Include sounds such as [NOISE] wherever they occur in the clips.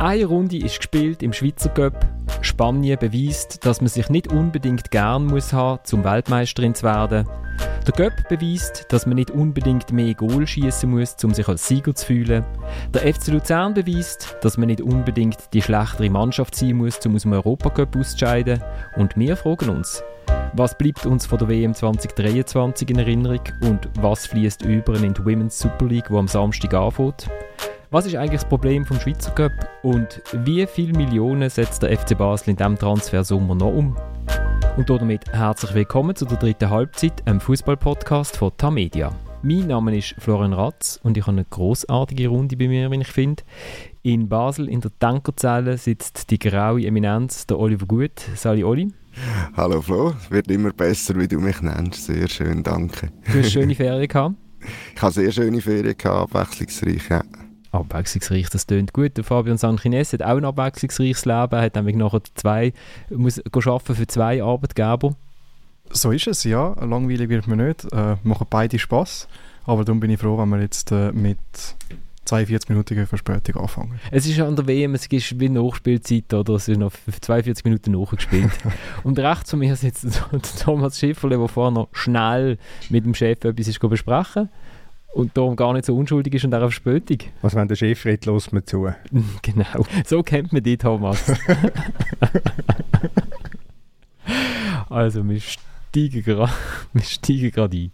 Eine Runde ist gespielt im Schweizer Cup. Spanien beweist, dass man sich nicht unbedingt gern muss haben, zum Weltmeisterin zu werden. Der Cup beweist, dass man nicht unbedingt mehr Goal schießen muss, um sich als Sieger zu fühlen. Der FC Luzern beweist, dass man nicht unbedingt die schlechtere Mannschaft sein muss, um aus dem Europacup auszuscheiden. Und wir fragen uns, was bleibt uns von der WM 2023 in Erinnerung und was fließt über in die Women's Super League, die am Samstag anfängt? Was ist eigentlich das Problem vom Schweizer Cup und wie viele Millionen setzt der FC Basel in diesem Transfersommer noch um? Und damit herzlich willkommen zu der dritten Halbzeit, einem Fußball-Podcast von Tamedia. Mein Name ist Florian Ratz und ich habe eine großartige Runde bei mir, wenn ich finde. In Basel in der Tankerzelle sitzt die graue Eminenz, der Oliver Gut. Sali Oli. Hallo Flo, es wird immer besser, wie du mich nennst. Sehr schön, danke. Du hast schöne Ferien [LAUGHS] gehabt? Ich habe sehr schöne Ferien gehabt, abwechslungsreich, ja abwechslungsreich, das tönt gut. Der Fabian Sanchines hat auch ein abwechslungsreiches Leben, hat nämlich nachher zwei, muss arbeiten für zwei Arbeitgeber. So ist es, ja. Langweilig wird man nicht. Äh, machen beide Spaß. Aber darum bin ich froh, wenn wir jetzt äh, mit 42-minütiger Verspätung anfangen. Es ist an der WM, es ist wie Nachspielzeit, oder? Es ist noch 42 Minuten nachgespielt. [LAUGHS] und rechts von mir sitzt [LAUGHS] Thomas Schifferle, der vorher noch schnell mit dem Chef etwas ist besprechen und darum gar nicht so unschuldig ist und auch auf Verspätung. Was, wenn der Chef redet, los mir zu. [LAUGHS] Genau, so kennt man dich, Thomas. [LAUGHS] also, wir steigen [LAUGHS] gerade ein.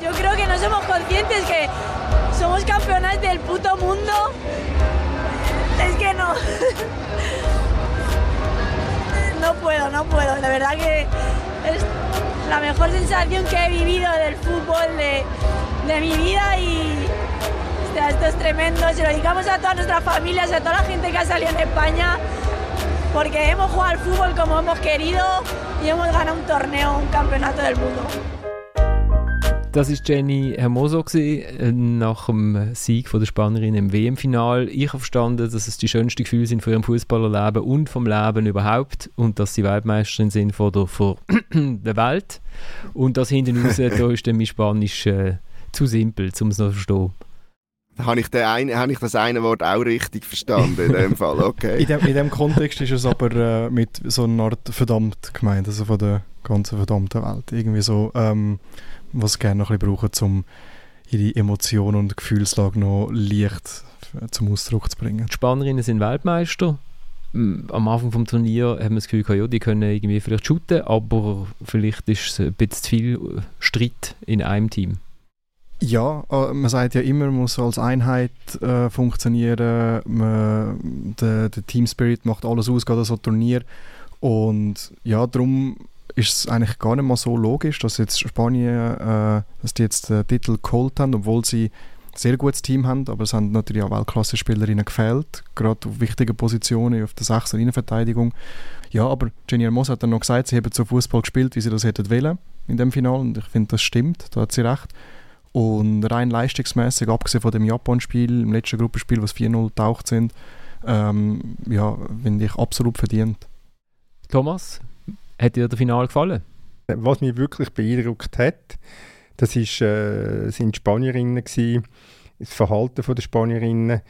Yo creo que no somos conscientes que somos campeonas del puto mundo. Es que no. No puedo, no puedo. La verdad que es la mejor sensación que he vivido del fútbol de, de mi vida y esto es tremendo. Se lo dedicamos a todas nuestras familias, a toda la gente que ha salido en España, porque hemos jugado al fútbol como hemos querido y hemos ganado un torneo, un campeonato del mundo. Das war Jenny Hermoso gewesen, äh, nach dem Sieg von der Spanierin im WM-Final. Ich habe verstanden, dass es die schönsten Gefühle sind von ihrem Fußballerleben und vom Leben überhaupt und dass sie Weltmeisterin sind von der, von [CLEARS THROAT] der Welt. Und das hinten raus, [LAUGHS] da ist dann mein Spanisch äh, zu simpel, um es noch zu verstehen. Habe ich, eine, habe ich das eine Wort auch richtig verstanden in dem Fall? Okay. [LAUGHS] in, dem, in dem Kontext ist es aber äh, mit so einer Art verdammt gemeint, also von der ganzen verdammten Welt. Irgendwie so, ähm, was sie gerne noch ein bisschen brauchen, um ihre Emotionen und Gefühlslage noch leicht zum Ausdruck zu bringen. Die Spanierinnen sind Weltmeister. Am Anfang des Turniers haben wir das Gefühl, ja, die können irgendwie vielleicht shooten, aber vielleicht ist es ein bisschen zu viel Streit in einem Team. Ja, äh, man sagt ja immer, man muss als Einheit äh, funktionieren. Man, der, der Team Spirit macht alles aus, gerade so ein Turnier. Und ja, darum ist es eigentlich gar nicht mal so logisch, dass jetzt Spanien, äh, dass die jetzt den Titel geholt haben, obwohl sie ein sehr gutes Team haben, aber es haben natürlich auch Weltklasse-Spielerinnen gefehlt, gerade auf wichtigen Positionen, auf der 6 Innenverteidigung. Ja, aber Jenny Hermoso hat dann noch gesagt, sie haben so Fußball gespielt, wie sie das hätten wollen in dem Finale und ich finde, das stimmt, da hat sie recht. Und rein leistungsmäßig, abgesehen von dem Japan-Spiel, im letzten Gruppenspiel, was 4-0 getaucht sind, ähm, ja, finde ich absolut verdient. Thomas, hat dir das Finale gefallen? Was mich wirklich beeindruckt hat, das ist, äh, sind die Spanierinnen gewesen, das Verhalten der Spanierinnen, äh,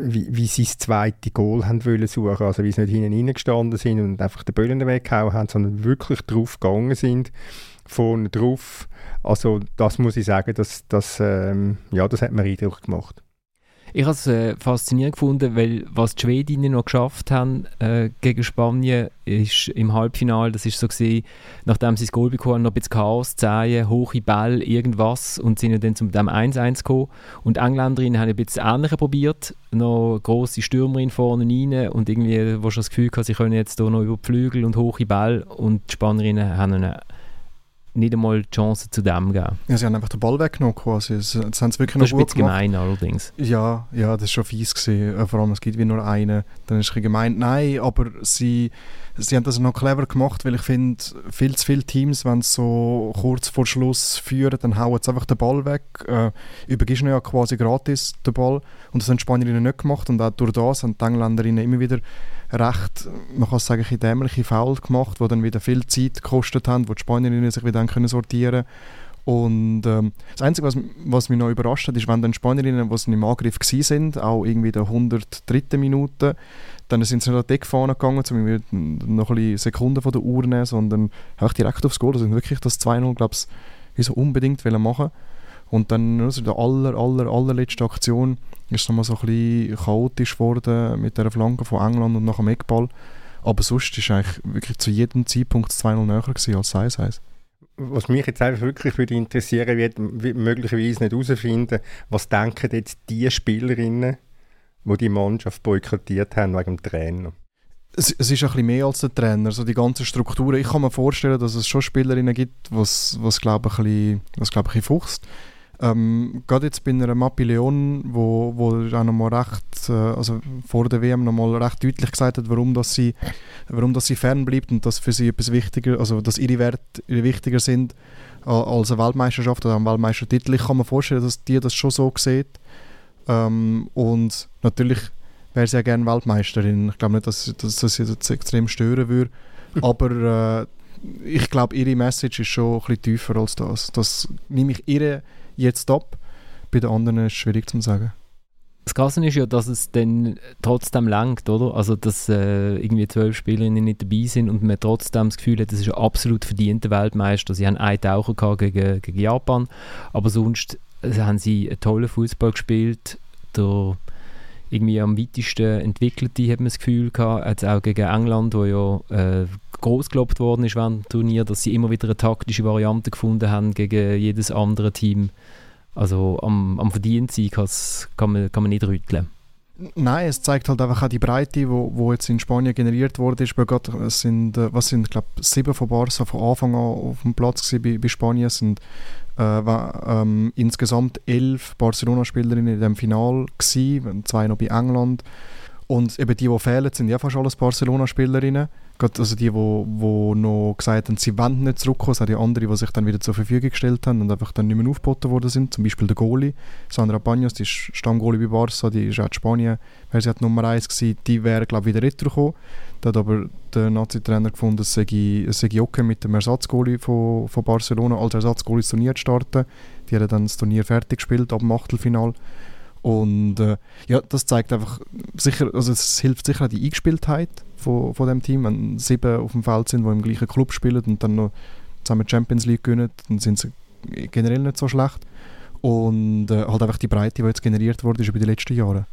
wie, wie sie das zweite Goal haben wollen suchen, also wie sie nicht hinten reingestanden sind und einfach den Böllen weggehauen haben, sondern wirklich drauf gegangen sind, vorne drauf. Also das muss ich sagen, das, das, ähm, ja, das hat mir Eindruck gemacht. Ich habe es äh, faszinierend gefunden, weil was die Schwedinnen noch geschafft haben äh, gegen Spanien, ist im Halbfinale, das ist so gewesen, nachdem sie das Goal bekommen haben, noch ein bisschen Chaos, Zehen, hohe Ball, irgendwas und sind dann zum 1-1 gekommen. Und die Engländerinnen haben ein bisschen ähnlicher probiert, noch grosse Stürmerin vorne rein und irgendwie, wo schon das Gefühl hatte, sie können jetzt hier noch über die Flügel und hohe Ball und die Spanierinnen haben eine nicht einmal die Chance zu dem geben. Ja, sie haben einfach den Ball weggenommen quasi. Das, das haben sie wirklich das noch ist ein gemein allerdings. Ja, ja, das ist schon fies gewesen. Äh, vor allem, es gibt wie nur einen. Dann ist es gemeint. Nein, aber sie, sie haben das noch clever gemacht, weil ich finde, viel zu viele Teams, wenn sie so kurz vor Schluss führen, dann hauen sie einfach den Ball weg. Äh, übergibst ja quasi gratis den Ball. Und das haben die Spanierinnen nicht gemacht. Und auch durch das haben die Engländerinnen immer wieder recht, man kann sagen, ein dämliche Foul gemacht, die dann wieder viel Zeit gekostet haben, wo die Spanierinnen sich wieder können sortieren Und ähm, das Einzige, was, was mich noch überrascht hat, ist, wenn dann Spanierinnen, die im Angriff sind, auch irgendwie der 103. Minute, dann sind sie nicht an die Deckfahne gegangen, um noch ein bisschen Sekunden von der Uhr nehmen, sondern direkt aufs Goal. Also wirklich das 2-0, glaube ich, so unbedingt machen Und dann also in der aller, aller, allerletzten Aktion ist es nochmal so ein bisschen chaotisch geworden mit der Flanke von England und nach dem Eckball. Aber sonst war eigentlich wirklich zu jedem Zeitpunkt 2-0 näher gewesen als 1-1. Was mich jetzt einfach wirklich würde interessieren wird, möglicherweise nicht herausfinden, was denken jetzt die Spielerinnen, die die Mannschaft boykottiert haben wegen dem Trainer? Es, es, ist ein bisschen mehr als der Trainer, also die ganze Struktur. Ich kann mir vorstellen, dass es schon Spielerinnen gibt, was, was glaube ich, ein bisschen, was, glaub ich, ein bisschen fuchst. Ähm, gerade jetzt bei einer Mappi Leon, wo, wo auch noch mal recht, äh, also vor der WM noch mal recht deutlich gesagt hat, warum, dass sie, warum dass sie fernbleibt und dass für sie etwas wichtiger, also dass ihre Werte wichtiger sind als eine Weltmeisterschaft oder ein Weltmeistertitel. Ich kann mir vorstellen, dass die das schon so sieht. Ähm, und natürlich wäre sie ja gerne Weltmeisterin. Ich glaube nicht, dass, dass, dass sie das extrem stören würde. Aber äh, ich glaube, ihre Message ist schon ein bisschen tiefer als das. Das nehme ich ihre jetzt ab. Bei den anderen ist es schwierig zu sagen. Das Krasse ist ja, dass es dann trotzdem langt, oder? Also, dass äh, irgendwie zwölf Spielerinnen nicht dabei sind und man trotzdem das Gefühl hat, das ist ein absolut verdienter Weltmeister. Sie haben einen Taucher gegen, gegen Japan, aber sonst also haben sie einen tollen Fußball gespielt. Der irgendwie am weitesten entwickelte, hat man das Gefühl gehabt, jetzt auch gegen England, wo ja äh, groß gelobt worden ist während dem Turnier, dass sie immer wieder eine taktische Variante gefunden haben gegen jedes andere Team. Also am, am Verdienstsieg kann man, kann man nicht rütteln. Nein, es zeigt halt einfach auch die Breite, die wo, wo jetzt in Spanien generiert wurde. es sind, äh, was sind, glaube sieben von Barca von Anfang an auf dem Platz bei, bei Spanien. Es sind äh, war, ähm, insgesamt elf Barcelona-Spielerinnen in dem Final gewesen, zwei noch bei England. Und eben die, die fehlen, sind ja fast alles Barcelona-Spielerinnen. Also die, die, die noch gesagt haben, sie wollen nicht zurückkommen. Es sind ja andere, die sich dann wieder zur Verfügung gestellt haben und einfach dann nicht mehr aufgeboten worden sind. Zum Beispiel der Goalie, Sandra Paños, die ist Stammgoalie bei Barca, die ist auch in Spanien, weil sie hat Nummer 1 gewesen, die wäre, glaube ich, wieder retourgekommen. Da hat aber der Nazi-Trainer gefunden, es sei, es sei okay mit dem Ersatzgoalie von, von Barcelona als Ersatzgoalie das Turnier zu starten. Die haben dann das Turnier fertig gespielt, ab dem Achtelfinal. Und äh, ja, das zeigt einfach sicher, also es hilft sicher auch die Eingespieltheit von, von dem Team. Wenn sieben auf dem Feld sind, die im gleichen Club spielen und dann noch zusammen Champions League gewinnen, dann sind sie generell nicht so schlecht. Und äh, halt einfach die Breite, die jetzt generiert wurde, ist über die letzten Jahre.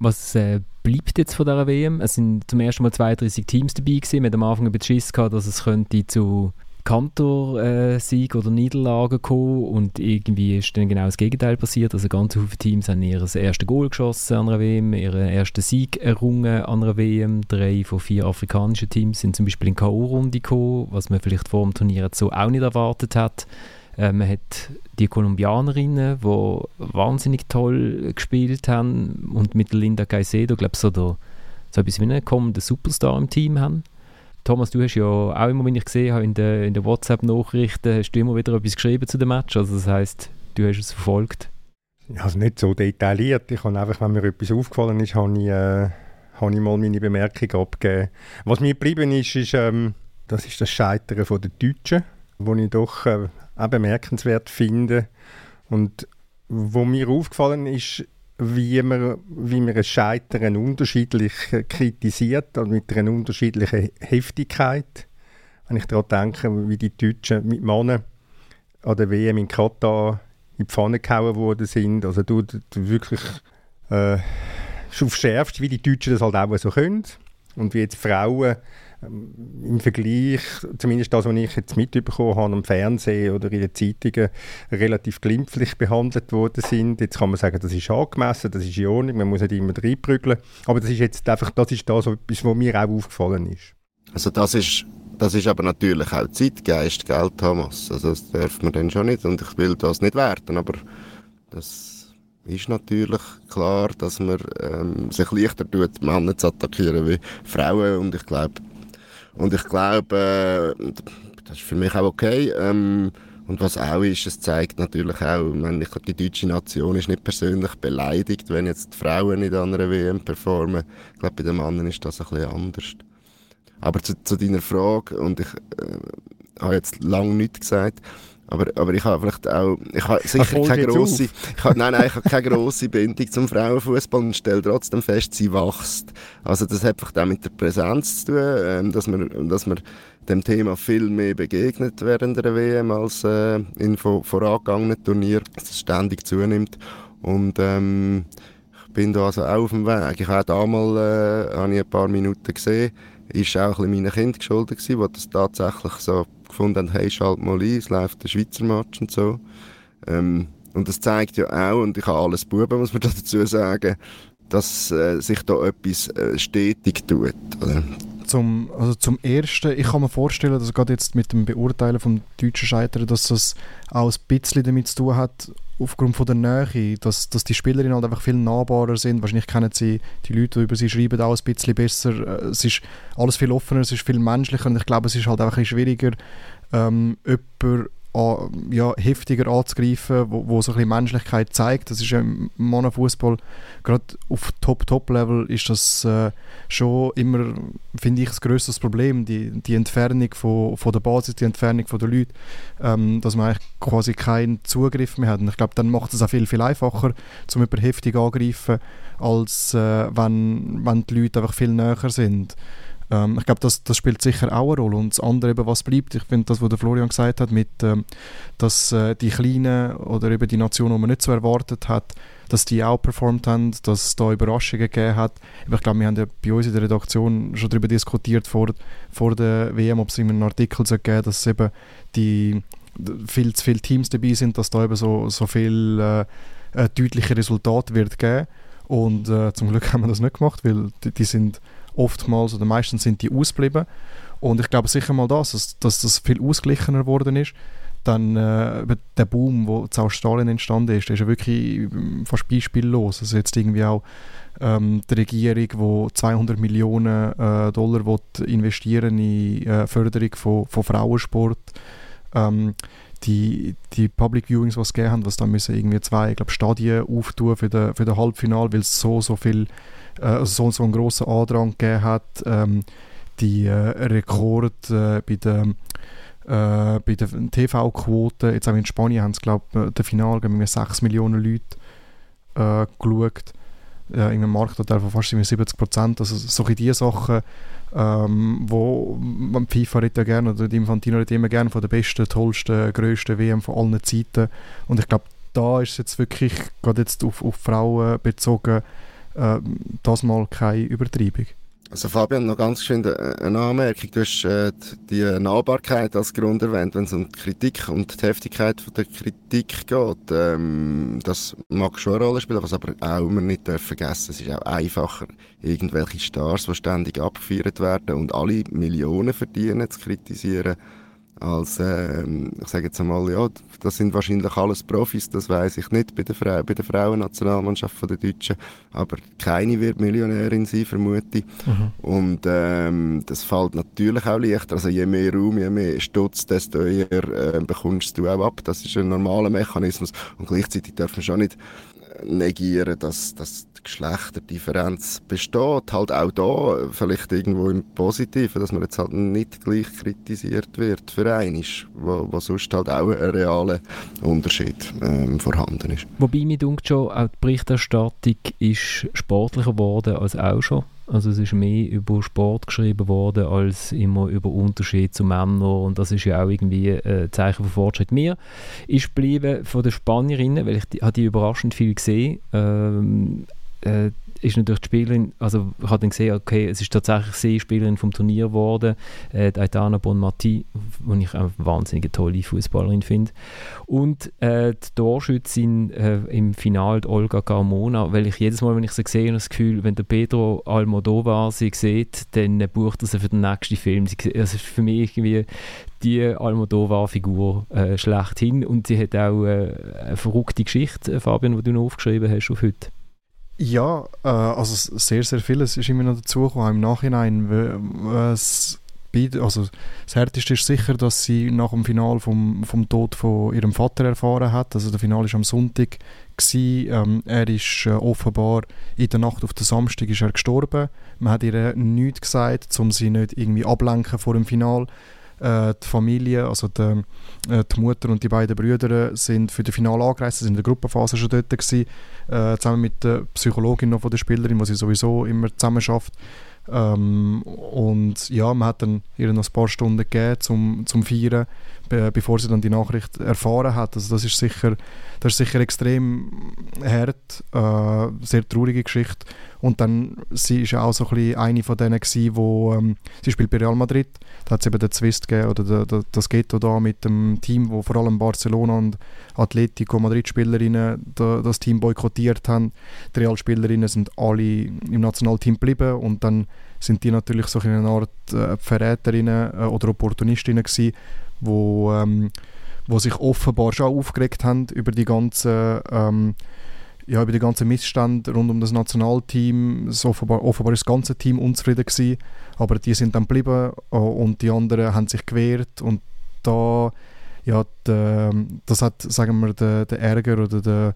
Was äh, bleibt jetzt von dieser WM? Es sind zum ersten Mal 32 Teams dabei gewesen. Haben am Anfang ein bisschen Schiss gehabt, dass es könnte zu Kantor-Sieg äh, oder Niederlage gekommen und irgendwie ist dann genau das Gegenteil passiert. Also ganz viele Teams haben ihr erstes Goal geschossen an einer WM, ihren ersten Sieg errungen an einer WM. Drei von vier afrikanischen Teams sind zum Beispiel in K.O.-Runde gekommen, was man vielleicht vor dem Turnier so auch nicht erwartet hat. Äh, man hat die Kolumbianerinnen, die wahnsinnig toll gespielt haben und mit Linda Caicedo, glaube ich, so, so etwas wie einen kommenden Superstar im Team haben. Thomas, du hast ja auch immer, wenn ich gesehen habe, in den, in den WhatsApp-Nachrichten, hast du immer wieder etwas geschrieben zu dem Match. Also das heisst, du hast es verfolgt. Also nicht so detailliert. Ich habe einfach, wenn mir etwas aufgefallen ist, habe ich, äh, habe ich mal meine Bemerkung abgegeben. Was mir geblieben ist, ist ähm, das ist das Scheitern der Deutschen, wo ich doch äh, auch bemerkenswert finde. Und wo mir aufgefallen ist, wie man, wie man ein Scheitern unterschiedlich kritisiert und mit einer unterschiedlichen Heftigkeit. Wenn ich daran denke, wie die Deutschen mit Männern an der WM in Katar in die Pfanne gehauen worden sind. Also du, du wirklich äh, auf wie die Deutschen das halt auch so können. Und wie jetzt Frauen im Vergleich, zumindest das, was ich jetzt mitbekommen habe am Fernsehen oder in den Zeitungen, relativ glimpflich behandelt worden sind. Jetzt kann man sagen, das ist angemessen, das ist in Ordnung, man muss nicht immer reinprügeln. Aber das ist jetzt einfach, das ist das, was mir auch aufgefallen ist. Also das ist, das ist aber natürlich auch Zeitgeist, gell, Thomas? Also das darf man dann schon nicht und ich will das nicht werten, aber das ist natürlich klar, dass man ähm, sich leichter tut, Männer zu attackieren wie Frauen und ich glaube, und ich glaube, äh, das ist für mich auch okay. Ähm, und was auch ist, es zeigt natürlich auch, ich, die deutsche Nation ist nicht persönlich beleidigt, wenn jetzt die Frauen an einer WM performen. Ich glaube, bei den Männern ist das ein bisschen anders. Aber zu, zu deiner Frage, und ich äh, habe jetzt lange nichts gesagt, Aber, aber ich habe vielleicht auch, ich habe sicher keine grosse, ich habe, nein, nein, ich habe keine grosse Bindung zum Frauenfußball und stelle trotzdem fest, sie wächst. Also das hat einfach auch mit der Präsenz zu tun, ähm, dass man, dass man dem Thema viel mehr begegnet während der WM als äh, in vorangegangenen Turnieren, dass es ständig zunimmt. Und ähm, ich bin da also auch auf dem Weg. Ich habe damals äh, habe ich ein paar Minuten gesehen, ist auch ein bisschen meinen Kindern geschuldet gewesen, die das tatsächlich so gefunden haben, hey, schalt mal ein, es läuft der Schweizer Match und so. Ähm, und das zeigt ja auch, und ich habe alles Buben, muss man [LAUGHS] dazu sagen, dass äh, sich da etwas äh, stetig tut. Oder? Zum, also zum Ersten, ich kann mir vorstellen, dass gerade jetzt mit dem Beurteilen vom deutschen Scheitern, dass das auch ein bisschen damit zu tun hat, aufgrund von der Nähe, dass, dass die Spielerinnen halt einfach viel nahbarer sind. Wahrscheinlich kennen sie die Leute, die über sie schreiben, auch ein bisschen besser. Äh, es ist alles viel offener, es ist viel menschlicher und ich glaube, es ist halt einfach ein schwieriger, ähm, jemanden ja, heftiger anzugreifen, wo, wo so ein bisschen Menschlichkeit zeigt. Das ist ja im Mannenfußball, gerade auf Top-Top-Level ist das äh, schon immer, finde ich, das größtes Problem, die, die Entfernung von, von der Basis, die Entfernung von den Leuten, ähm, dass man eigentlich quasi keinen Zugriff mehr hat. Und ich glaube, dann macht es auch viel, viel einfacher, zum jemanden heftig angreifen, als äh, wenn, wenn die Leute einfach viel näher sind. Ähm, ich glaube, das, das spielt sicher auch eine Rolle. Und das andere, eben, was bleibt, ich finde das, was der Florian gesagt hat, mit, ähm, dass äh, die Kleinen oder eben die Nationen, die man nicht so erwartet hat, dass die auch performt haben, dass es da Überraschungen gegeben hat. Ich glaube, wir haben ja bei uns in der Redaktion schon darüber diskutiert vor, vor der WM, ob es einen Artikel so geben dass eben die viel zu viele Teams dabei sind, dass da eben so, so viel äh, äh, deutliche Resultate wird geben. Und äh, zum Glück [LAUGHS] haben wir das nicht gemacht, weil die, die sind oftmals oder meistens sind die ausgeblieben. Und ich glaube sicher mal das, dass, dass das viel ausgeglichener geworden ist. Dann äh, der Boom, der in Australien entstanden ist, der ist ja wirklich ähm, fast beispiellos. Also jetzt irgendwie auch ähm, die Regierung, die 200 Millionen äh, Dollar investieren in äh, Förderung von, von Frauensport. Ähm, die, die Public Viewings, die es gegeben haben, was da müssen irgendwie zwei, ich glaube, Stadien auftun für den, für den weil es so, so viel äh, also so, so einen grossen Andrang gegeben hat. Ähm, die äh, Rekord äh, bei der äh, bei der TV-Quote, jetzt auch in Spanien haben es, glaube ich, der Final mit 6 Millionen Leute äh, geschaut. Äh, in einem Marktanteil von fast 70 Prozent. Also solche diese Sachen, ähm, wo man FIFA redet ja gerne, oder die Infantino immer gerne von der besten, tollsten, grössten WM von allen Zeiten. Und ich glaube, da ist es jetzt wirklich, gerade jetzt auf, auf Frauen bezogen, äh, das mal keine Übertreibung. Also Fabian, noch ganz schön eine Anmerkung. Du hast äh, die Nahbarkeit als Grund erwähnt, wenn es um die Kritik und die Heftigkeit von der Kritik geht. Ähm, das mag schon eine Rolle spielen, was aber auch wir nicht vergessen. Es ist auch einfacher, irgendwelche Stars, die ständig abgefeiert werden und alle Millionen verdienen, zu kritisieren, als, äh, ich sage jetzt einmal, ja, das sind wahrscheinlich alles Profis, das weiß ich nicht bei der, Frau, bei der Frauennationalmannschaft der Deutschen, aber keine wird Millionärin sein, vermute ich. Mhm. Und ähm, das fällt natürlich auch leichter, also je mehr Raum, je mehr Stutz, desto eher äh, bekommst du auch ab, das ist ein normaler Mechanismus und gleichzeitig dürfen wir schon nicht negieren, dass, dass Geschlechterdifferenz besteht. Halt auch da, vielleicht irgendwo im Positiven, dass man jetzt halt nicht gleich kritisiert wird für einen, wo, wo sonst halt auch ein realer Unterschied ähm, vorhanden ist. Wobei mir denkt schon, auch die Berichterstattung ist sportlicher geworden als auch schon. Also es ist mehr über Sport geschrieben worden, als immer über Unterschied zu Männern und das ist ja auch irgendwie ein Zeichen von Fortschritt. Mir ist geblieben von den Spanierinnen, weil ich die, habe die überraschend viel gesehen, ähm, äh, ist natürlich die Spielerin, also ich habe dann gesehen, okay, es ist tatsächlich sie Spielerin vom Turnier geworden, äh, die Aitana Bonmati, die ich eine wahnsinnig tolle Fußballerin finde. Und äh, die Torschützin äh, im Finale, Olga Carmona, weil ich jedes Mal, wenn ich sie sehe, das Gefühl, wenn der Pedro Almodovar sie sieht, dann bucht er sie für den nächsten Film. Sie, also für mich irgendwie die Almodovar-Figur äh, schlechthin und sie hat auch äh, eine verrückte Geschichte, äh, Fabian, die du noch aufgeschrieben hast auf heute. Ja, äh, also sehr, sehr vieles ist immer noch dazugekommen im Nachhinein. Es, also das Härteste ist sicher, dass sie nach dem Final vom, vom Tod von ihrem Vater erfahren hat. Also der Final war am Sonntag. Ähm, er ist äh, offenbar in der Nacht auf den Samstag ist er gestorben. Man hat ihr nichts gesagt, um sie nicht irgendwie ablenken vor dem Final. Äh, die Familie, also die, äh, die, Mutter und die beiden Brüder sind für das Finale angereist, sind in der Gruppenphase schon dort gewesen, äh, zusammen mit der Psychologin noch von der Spielerin, die sie sowieso immer zusammen schafft. Ähm, und ja, man hat dann ihr noch ein paar Stunden gegeben zum, zum Feiern, be bevor sie dann die Nachricht erfahren hat. Also das ist sicher, das ist sicher extrem hart, äh, sehr traurige Geschichte. Und dann, sie ist auch so ein bisschen eine von denen gewesen, wo, ähm, sie spielt bei Real Madrid, da hat es eben den Zwist gegeben, oder der, der, das Ghetto da mit dem Team, wo vor allem Barcelona und Atletico Madrid-Spielerinnen da, das Team boykottiert haben. Die Real-Spielerinnen sind alle im Nationalteam geblieben und dann sind die natürlich so in einer Art äh, Verräterinnen äh, oder Opportunistinnen gewesen, wo, ähm, wo sich offenbar schon aufgeregt haben über die ganzen ähm, ja, über die ganzen Missstände rund um das Nationalteam. So offenbar, offenbar ist das ganze Team unzufrieden gewesen, aber die sind dann geblieben äh, und die anderen haben sich gewehrt und da ja, de, das hat, sagen wir, der de Ärger oder der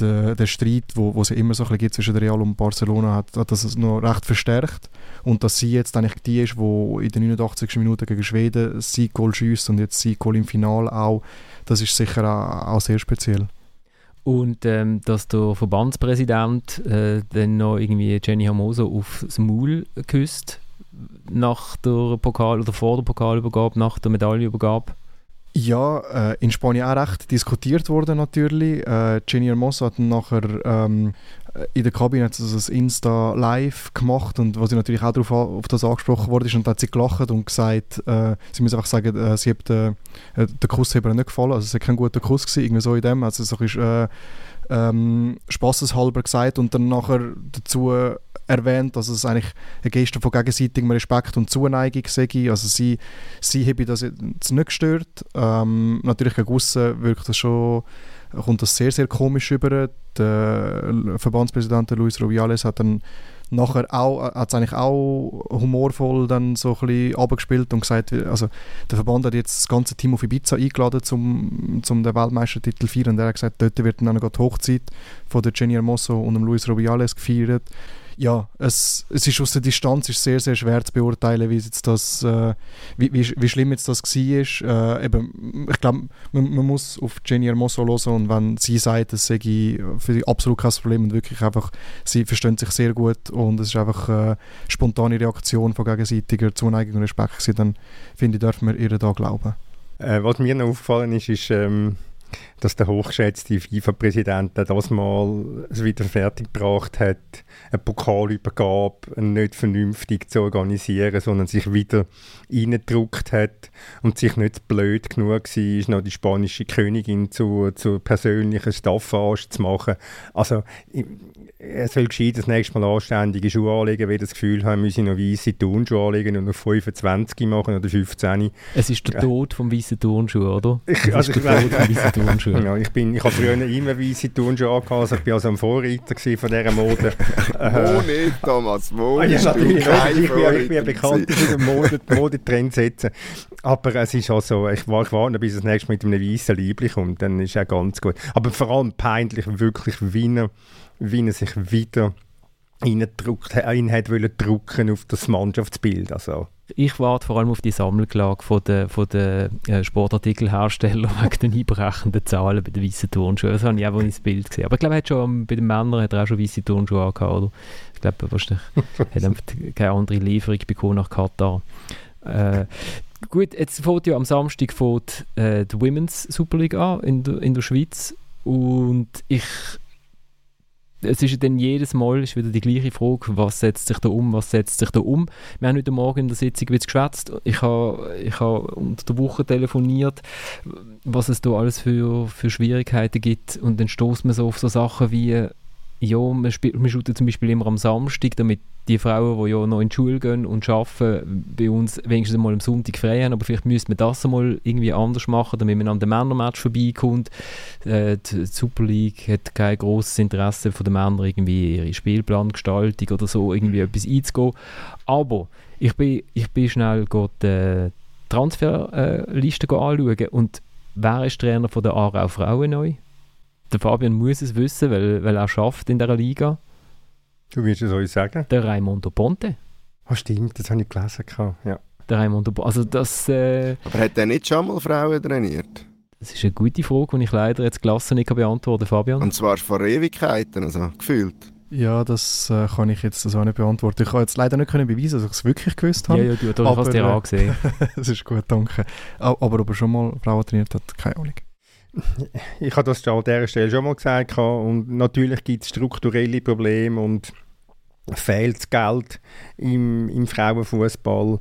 der, der Streit, wo, wo es ja immer so ein gibt zwischen Real und Barcelona, hat, hat das noch recht verstärkt. Und dass sie jetzt eigentlich die ist, die in den 89. Minuten gegen Schweden sie Goal schießt und jetzt sie Goal im Finale auch, das ist sicher auch, auch sehr speziell. Und ähm, dass der Verbandspräsident äh, dann noch irgendwie Jenny Hermoso aufs Maul küsst nach der Pokal- oder vor der Pokalübergabe, nach der Medaillenübergabe. Ja, äh, in Spanien auch recht diskutiert worden natürlich. Äh, Jenny Hermoso hat nachher ähm, in der Kabine also das Insta live gemacht und wo sie natürlich auch darauf auf das angesprochen wurde und da hat sie gelacht und gesagt, äh, sie muss einfach sagen, äh, sie hat äh, den Kuss hat nicht gefallen, also es war kein guter Kuss gewesen, irgendwie so in dem, also so ist äh, ähm, spaßeshalber gesagt und dann nachher dazu erwähnt, dass es eigentlich eine Geste von gegenseitigem Respekt und Zuneigung sei. Also sie, sie habe das jetzt nicht gestört. Ähm, natürlich gegen wirkt das schon, kommt das sehr, sehr komisch über. Der Verbandspräsident Luis Rubiales hat dann nachher auch, hat es eigentlich auch humorvoll dann so ein bisschen abgespielt und gesagt, also der Verband hat jetzt das ganze Team auf Ibiza eingeladen, zum, zum den Weltmeistertitel zu feiern und er hat gesagt, dort wird dann auch die Hochzeit von der Jenny Hermoso und dem Luis Rubiales gefeiert ja, es, es ist aus der Distanz ist sehr, sehr schwer zu beurteilen, wie, jetzt das, äh, wie, wie, wie, schlimm jetzt das war. Äh, eben, ich glaube, man, man, muss auf Jenny Hermoso hören und wenn sie sagt, das sei für sie absolut kein Problem und wirklich einfach, sie verstehen sich sehr gut und es ist einfach eine spontane Reaktion von gegenseitiger Zuneigung und Respekt dann finde ich, dürfen wir ihr da glauben. Äh, was mir noch aufgefallen ist, ist ähm dass der hochgeschätzte FIFA-Präsident das mal wieder fertiggebracht hat, eine Pokalübergabe nicht vernünftig zu organisieren, sondern sich wieder reingedruckt hat und sich nicht blöd genug war, noch die spanische Königin zu, zu persönlichen Staffage zu machen. Also er soll gescheit das nächste Mal anständige Schuhe anlegen, weil das Gefühl haben, müsse noch weiße Turnschuhe anlegen und noch 25 machen oder 15. Es ist der Tod vom weißen Turnschuh, oder? Ich, also ist der Tod vom weißen Turnschuh. Ja, ich, bin, ich habe früher immer weiße Turnschuhe angehabt, also ich war also ein Vorreiter von dieser Mode. [LAUGHS] wo nicht, Thomas, wo ah, ja, natürlich, ich, ich, bin, ich bin bekannt für den Mode, Modetrend setzen. Aber es ist also, ich, war, ich warte, bis das nächste Mal mit einem weißen Liebling kommt, dann ist er ganz gut. Aber vor allem peinlich, wirklich Wiener wie er sich wieder ihn hat wollen drucken auf das Mannschaftsbild. Also. Ich warte vor allem auf die Sammelklage von der, von der äh, Sportartikelhersteller [LAUGHS] wegen den einbrechenden Zahlen bei den weißen Turnschuhen. Das habe ich auch ins Bild gesehen. Aber ich glaube, er hat schon, bei den Männern hat er auch schon weiße Turnschuhe angehabt, oder? Ich glaube, wahrscheinlich hat [LAUGHS] er keine andere Lieferung bekommen nach Katar. Äh, gut, jetzt fängt ja am Samstag fängt, äh, die Women's Super League an in der, in der Schweiz und ich es ist dann jedes Mal ist wieder die gleiche Frage, was setzt sich da um, was setzt sich da um. Wir haben heute Morgen in der Sitzung geschwätzt. Ich habe ich ha unter der Woche telefoniert, was es da alles für, für Schwierigkeiten gibt und dann stoßt man so auf so Sachen wie ja, man, spielt, man shootet zum Beispiel immer am Samstag, damit die Frauen, die ja noch in die Schule gehen und arbeiten, bei uns wenigstens mal am Sonntag frei haben. Aber vielleicht müsste man das einmal irgendwie anders machen, damit man an dem Männermatch vorbeikommt. Äh, die Super League hat kein großes Interesse von den Männern, irgendwie ihre Spielplangestaltung oder so irgendwie etwas einzugehen. Aber ich bin, ich bin schnell die Transferliste äh, anschauen und wer ist Trainer von der Aarau Frauen neu? Der Fabian muss es wissen, weil, weil er schafft in dieser Liga. Du wirst es euch sagen? Der Raimondo Ponte. Oh, stimmt, das habe ich gelesen. Ja. der Raimund Also das... Äh, Aber hat er nicht schon mal Frauen trainiert? Das ist eine gute Frage, die ich leider jetzt gelassen nicht beantworten kann, Fabian. Und zwar vor Ewigkeiten, also gefühlt. Ja, das äh, kann ich jetzt so nicht beantworten. Ich kann jetzt leider nicht können beweisen, dass ich es wirklich gewusst habe. Ja, ja, du, du hast es dir äh, angesehen. [LAUGHS] das ist gut, danke. Aber ob er schon mal Frauen trainiert hat, keine Ahnung. [LAUGHS] Ich habe das an dieser Stelle schon mal gesagt und natürlich gibt es strukturelle Probleme und fehlt Geld im, im Frauenfußball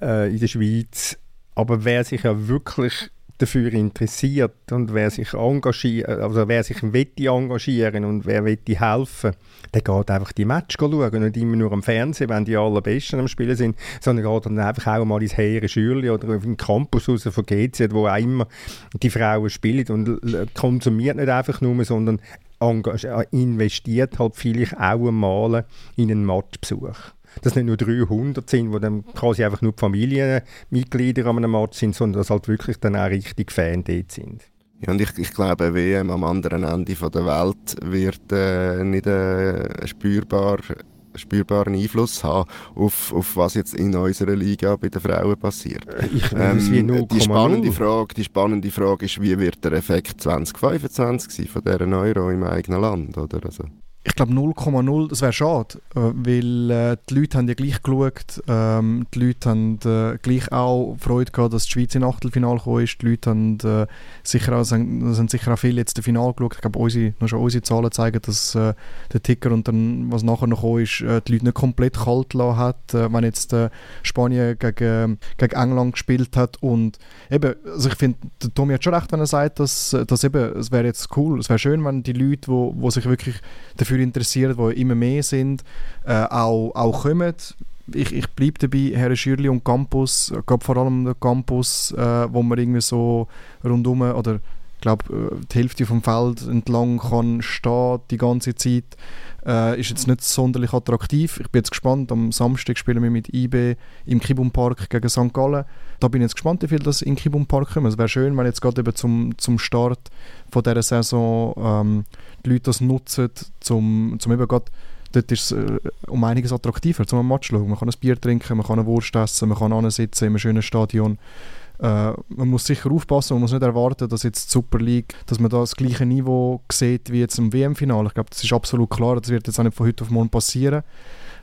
äh, in der Schweiz. Aber wer sich ja wirklich dafür interessiert und wer sich engagiert, also wer sich engagieren und wer wette helfen, der geht einfach die Match schauen nicht immer nur am Fernsehen, wenn die allerbesten am Spielen sind, sondern geht dann einfach auch mal ins Heere Schürli oder auf den Campus raus von GZ, wo auch immer die Frauen spielen und konsumiert nicht einfach nur, sondern investiert halt vielleicht auch einmal in einen Matchbesuch dass nicht nur 300 sind, wo dann quasi einfach nur die Familienmitglieder an einem Match sind, sondern dass halt wirklich dann auch richtig Fan dort sind. Ja, und ich, ich glaube, WM am anderen Ende von der Welt wird äh, nicht äh, spürbar spürbaren Einfluss haben auf, auf was jetzt in unserer Liga bei den Frauen passiert. Ich ähm, wie 0, die, spannende Frage, die spannende Frage ist, wie wird der Effekt 2025 sein von dieser Euro im eigenen Land? Oder? Also, ich glaube 0,0, das wäre schade, äh, weil äh, die Leute haben ja gleich geschaut, ähm, die Leute haben äh, gleich auch Freude gehabt, dass die Schweiz in Achtelfinale gekommen ist, die Leute haben, äh, sicher auch, sind, sicher auch viele jetzt das Finale geschaut, ich glaube unsere, schon unsere Zahlen zeigen, dass äh, der Ticker und dann, was nachher noch gekommen ist, äh, die Leute nicht komplett kalt lassen hat, wenn jetzt Spanien gegen, gegen England gespielt hat und eben, also ich finde, Tommy hat schon recht, wenn er sagt, dass, dass eben, es wäre jetzt cool, es wäre schön, wenn die Leute, wo, wo sich wirklich dafür dafür interessieren, die immer mehr sind, äh, auch, auch kommen. Ich, ich bleibe dabei, Herr Schürli und Campus, glaube vor allem der Campus, äh, wo man irgendwie so rundum, oder ich glaube, äh, die Hälfte vom Feld entlang kann stehen die ganze Zeit. Äh, ist jetzt nicht sonderlich attraktiv. Ich bin jetzt gespannt. Am Samstag spielen wir mit IB im Kibum Park gegen St. Gallen. Da bin ich jetzt gespannt, wie viel das in Kibum Park kommen. Es wäre schön, wenn jetzt gerade eben zum, zum Start von dieser Saison ähm, die Leute das nutzen, zum, zum eben gerade dort ist es äh, um einiges attraktiver, zum Match zu schauen. Man kann ein Bier trinken, man kann eine Wurst essen, man kann sitzen in einem schönen Stadion. Äh, man muss sicher aufpassen, man muss nicht erwarten, dass jetzt die Super League, dass man da das gleiche Niveau sieht wie jetzt im WM-Finale. Ich glaube, das ist absolut klar, das wird jetzt auch nicht von heute auf morgen passieren.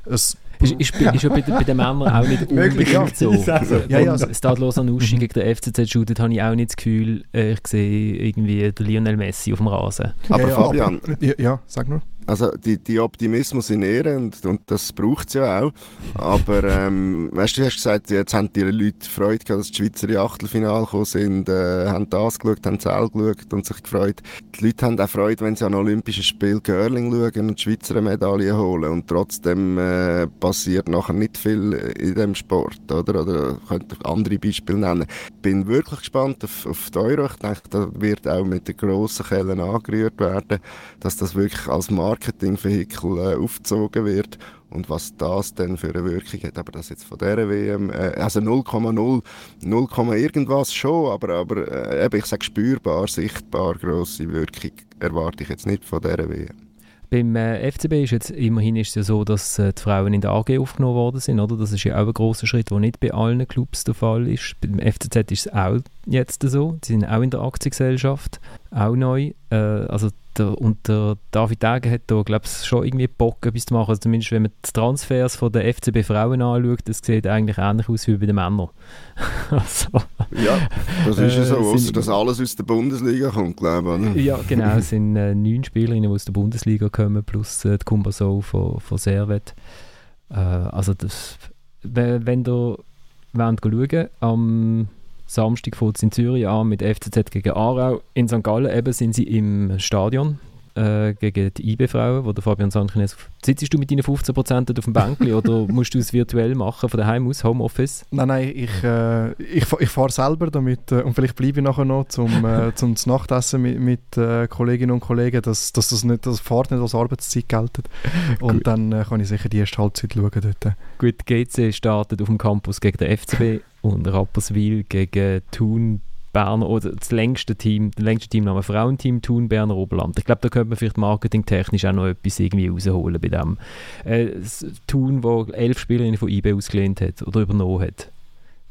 Es ist, ist, ist ja bei, bei den Männern auch nicht [LAUGHS] unbedingt so. Ja, ja, das Stadlos an Uschi gegen den FCZ shootet, habe ich auch nicht das Gefühl, äh, ich sehe irgendwie den Lionel Messi auf dem Rasen. Aber ja, Fabian, ja, ja, sag nur also die, die Optimismus in Ehren und, das braucht es ja auch. Aber ähm, weißt du, du hast gesagt, jetzt haben die Leute Freude gehabt, dass die Schweizer in Achtelfinale gekommen sind, äh, haben das geschaut, haben Zell geschaut und sich gefreut. Die Leute haben auch Freude, wenn sie an Olympischen Spiel Girling schauen und die Schweizer eine Medaille holen. Und trotzdem äh, passiert nachher nicht viel in dem Sport, oder? Oder könnte andere Beispiele nennen. Bin wirklich gespannt auf, auf die Euro. Ich denke, da wird auch mit den grossen Kellen angerührt werden, dass das wirklich als Markt Marketingvehikel äh, aufgezogen wird und was das dann für eine Wirkung hat. Aber das jetzt von dieser WM, äh, also 0,0, 0, irgendwas schon, aber, aber äh, eben, ich sage spürbar, sichtbar, grosse Wirkung erwarte ich jetzt nicht von dieser WM. Beim äh, FCB ist jetzt immerhin ist es ja so, dass äh, die Frauen in der AG aufgenommen worden sind, oder? Das ist ja auch ein großer Schritt, der nicht bei allen Clubs der Fall ist. Beim FCZ ist es auch jetzt so. Sie sind auch in der Aktiengesellschaft, auch neu. Äh, also der, und der David Degen hat da, glaube ich, schon irgendwie Bock, etwas zu machen. Also zumindest, wenn man die Transfers von der FCB Frauen anschaut, das sieht eigentlich ähnlich aus wie bei den Männern. [LAUGHS] also, ja, das ist ja so, äh, außer dass alles aus der Bundesliga kommt, glaube ich. Ja, genau, es sind äh, neun Spielerinnen, die aus der Bundesliga kommen, plus äh, die Kumbaso von, von Servet. Äh, also das, wenn, wenn ihr wollt schauen, am Samstag fängt es in Zürich an mit FCZ gegen Aarau. In St. Gallen eben sind sie im Stadion äh, gegen die IB-Frauen, wo der Fabian Sankines... Sitzt du mit deinen 15% auf dem Bänkli [LAUGHS] oder musst du es virtuell machen von daheim aus, Homeoffice? Nein, nein, ich, äh, ich, ich fahre selber damit äh, und vielleicht bleibe ich nachher noch zum, äh, [LAUGHS] zum Nachtessen mit, mit äh, Kolleginnen und Kollegen, dass, dass das, nicht, das Fahrt nicht als Arbeitszeit gilt. [LAUGHS] Und dann äh, kann ich sicher die erste Halbzeit schauen dort. Gut, GC startet auf dem Campus gegen den FCB und Rapperswil gegen Thun Berner oder das längste Team, der längste Teamname Frauenteam Thun Berner Oberland. Ich glaube, da könnte man vielleicht marketingtechnisch auch noch etwas irgendwie rausholen bei dem. Äh, Thun, wo elf Spielerinnen von IB ausgelehnt hat oder übernommen hat.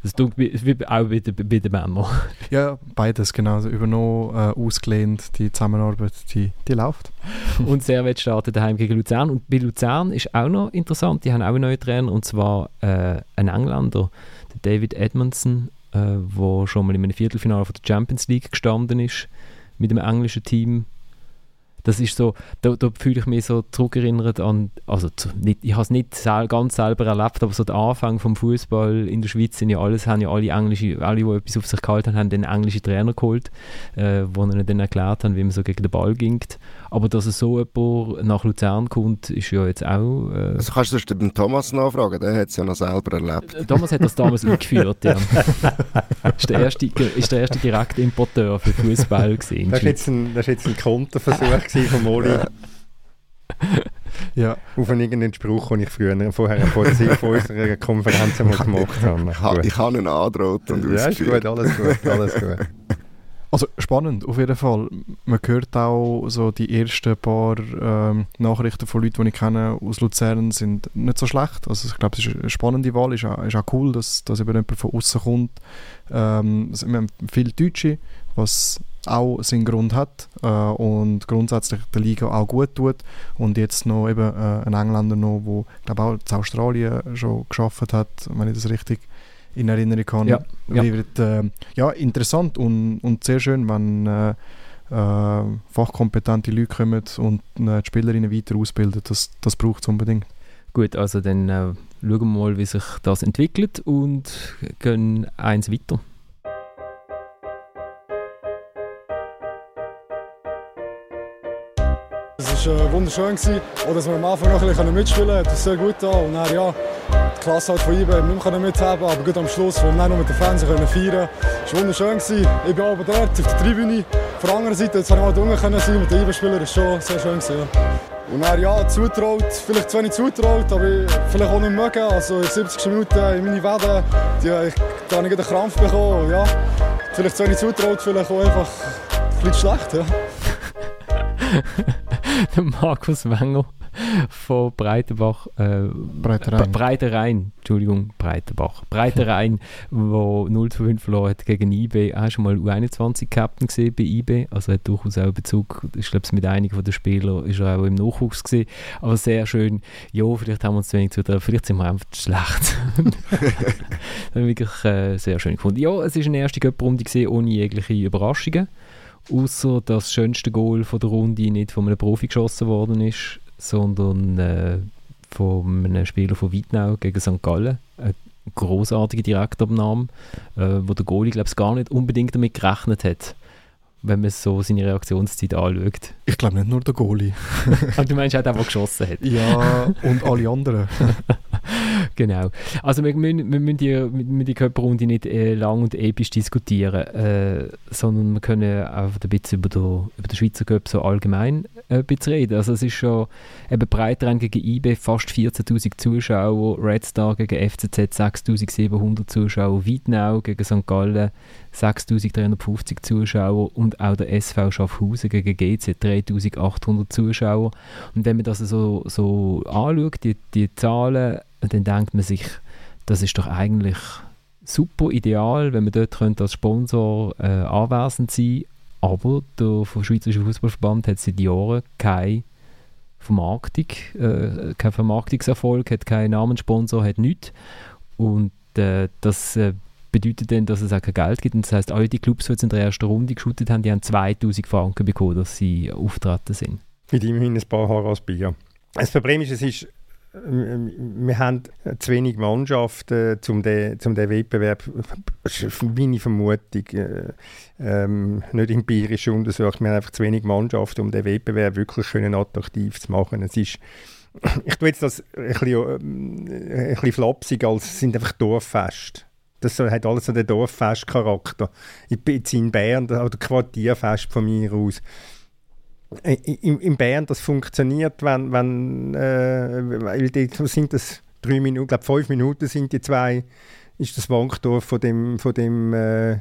Das tut auch bei, bei den Männern. [LAUGHS] Ja, beides, genau. Also übernommen, äh, ausgelehnt, die Zusammenarbeit, die, die läuft. [LAUGHS] und Servet startet daheim gegen Luzern. Und bei Luzern ist auch noch interessant, die haben auch einen neuen Trainer, und zwar äh, ein Engländer, der David Edmondson, äh, schon mal in einem Viertelfinale von der Champions League gestanden ist, mit dem englischen Team das ist so, da, da fühle ich mich so zurückerinnert an, also zu, nicht, ich habe es nicht sel ganz selber erlebt, aber so der Anfang vom Fußball in der Schweiz sind ja alles, haben ja alle englische, alle, die etwas auf sich gehalten haben, haben den englischen Trainer geholt, äh, wo ihnen dann erklärt haben, wie man so gegen den Ball ging. Aber dass es so jemand nach Luzern kommt, ist ja jetzt auch... Äh, also kannst du sonst den Thomas nachfragen, der hat es ja noch selber erlebt. Äh, Thomas hat das damals eingeführt, ja. [LAUGHS] ist der erste, ist der erste Direktimporteur für Fußball gesehen. Das ist jetzt ein, das ist jetzt ein Konterversuch von Moli. Ja. Auf einen irgendeinen Spruch, den ich früher vorher vor, der, vor unserer Konferenz gemacht habe. Ich, ich habe ihn angedroht und Ja, ist gut, alles gut, alles gut. Also spannend, auf jeden Fall. Man hört auch so die ersten paar ähm, Nachrichten von Leuten, die ich kenne aus Luzern, sind nicht so schlecht. Also ich glaube, es ist eine spannende Wahl. Es ist auch, ist auch cool, dass, dass eben jemand von außen kommt. Ähm, wir haben viele Deutsche, was auch seinen Grund hat äh, und grundsätzlich der Liga auch gut tut. Und jetzt noch eben äh, ein Engländer der auch in Australien schon geschafft hat, wenn ich das richtig in Erinnerung habe, ja, ja. Wird, äh, ja, interessant und, und sehr schön, wenn äh, äh, fachkompetente Leute kommen und äh, die Spielerinnen weiter ausbilden. Das, das braucht es unbedingt. Gut, also dann äh, schauen wir mal, wie sich das entwickelt und gehen eins weiter. Es war äh, wunderschön, auch dass wir am Anfang noch ein bisschen mitspielen konnten. Das ist sehr gut da. Und dann, ja, die Klasse halt von IBE nicht mehr mithaben aber gut am Schluss, wo wir dann noch mit den Fans feiern konnten. Es war wunderschön. Ich bin oben dort auf der Tribüne. Von der anderen Seite, konnte ich mal unten sein mit den IBE-Spielern. Das war schon sehr schön. Ja. Und dann, ja, zutraut, vielleicht zu wenig zutraut, aber vielleicht auch nicht mögen. Also in 70 Minuten in meine die, ich, da habe ich einen Krampf bekommen. Ja. Vielleicht zu wenig zutraut, vielleicht auch einfach ein bisschen schlecht. Ja. [LAUGHS] Markus Wenger von Breitenbach, äh, Breiterein. Breiterein, Entschuldigung, Breitenbach, Breiterein, [LAUGHS] wo 0 zu 5 verloren hat gegen IB. War schon mal U21-Captain bei IB, also hat durchaus auch Bezug, ich glaube, mit einigen der Spieler ist er auch im Nachwuchs gesehen, aber sehr schön, ja, vielleicht haben wir uns zu wenig zutrauen, vielleicht sind wir einfach schlecht. [LAUGHS] [LAUGHS] das habe wirklich äh, sehr schön gefunden. Ja, es war eine erste Cup-Runde ohne jegliche Überraschungen außer das schönste Goal von der Runde nicht von einem Profi geschossen worden ist, sondern äh, von einem Spieler von Wittnau gegen St. Gallen. Eine großartige Direktabnahme, äh, wo der Goalie, glaube ich, gar nicht unbedingt damit gerechnet hat wenn man so seine Reaktionszeit anschaut. Ich glaube nicht nur der Goalie. [LAUGHS] Aber du meinst auch der, der geschossen hat? Ja, und alle anderen. [LAUGHS] genau. Also wir müssen, wir müssen die, wir die Körperrunde nicht äh, lang und episch diskutieren, äh, sondern wir können einfach ein bisschen über, den, über den Schweizer Cup so allgemein bisschen reden. Also es ist schon eben Breitrennen gegen IB, fast 14'000 Zuschauer, Red Star gegen FCZ 6'700 Zuschauer, Wiednau gegen St. Gallen 6'350 Zuschauer und auch der SV Schaffhausen gegen GZ 3'800 Zuschauer. Und wenn man das so, so anschaut, die, die Zahlen, dann denkt man sich, das ist doch eigentlich super ideal, wenn man dort könnte als Sponsor äh, anwesend sein aber der Schweizerische Fußballverband hat seit Jahren keine Vermarktung, äh, keinen Vermarktungserfolg, hat keinen Namenssponsor, hat nichts. Und äh, das äh, bedeutet dann, dass es auch kein Geld gibt. Und das heißt, alle die Clubs, die jetzt in der ersten Runde geschootet haben, die haben 2000 Franken bekommen, dass sie auftreten sind. Mit immerhin ein paar Haare als Bier. Das Problem ist, es ist wir haben zu wenig Mannschaften, um den, um den Wettbewerb, meine Vermutung, äh, ähm, nicht empirisch untersucht, wir haben einfach zu wenig Mannschaften, um den Wettbewerb wirklich können attraktiv zu machen. Es ist, ich tue jetzt das ein bisschen, äh, ein flapsig, als es sind einfach Dorffest. Das hat alles so den Dorffest-Charakter. Ich bin jetzt in Bern, oder Quartierfest von mir aus in, in Bern das funktioniert, wenn, wenn äh, weil die, sind das drei Minuten, glaube fünf Minuten sind die zwei, ist das Wankdorf von dem, von dem äh,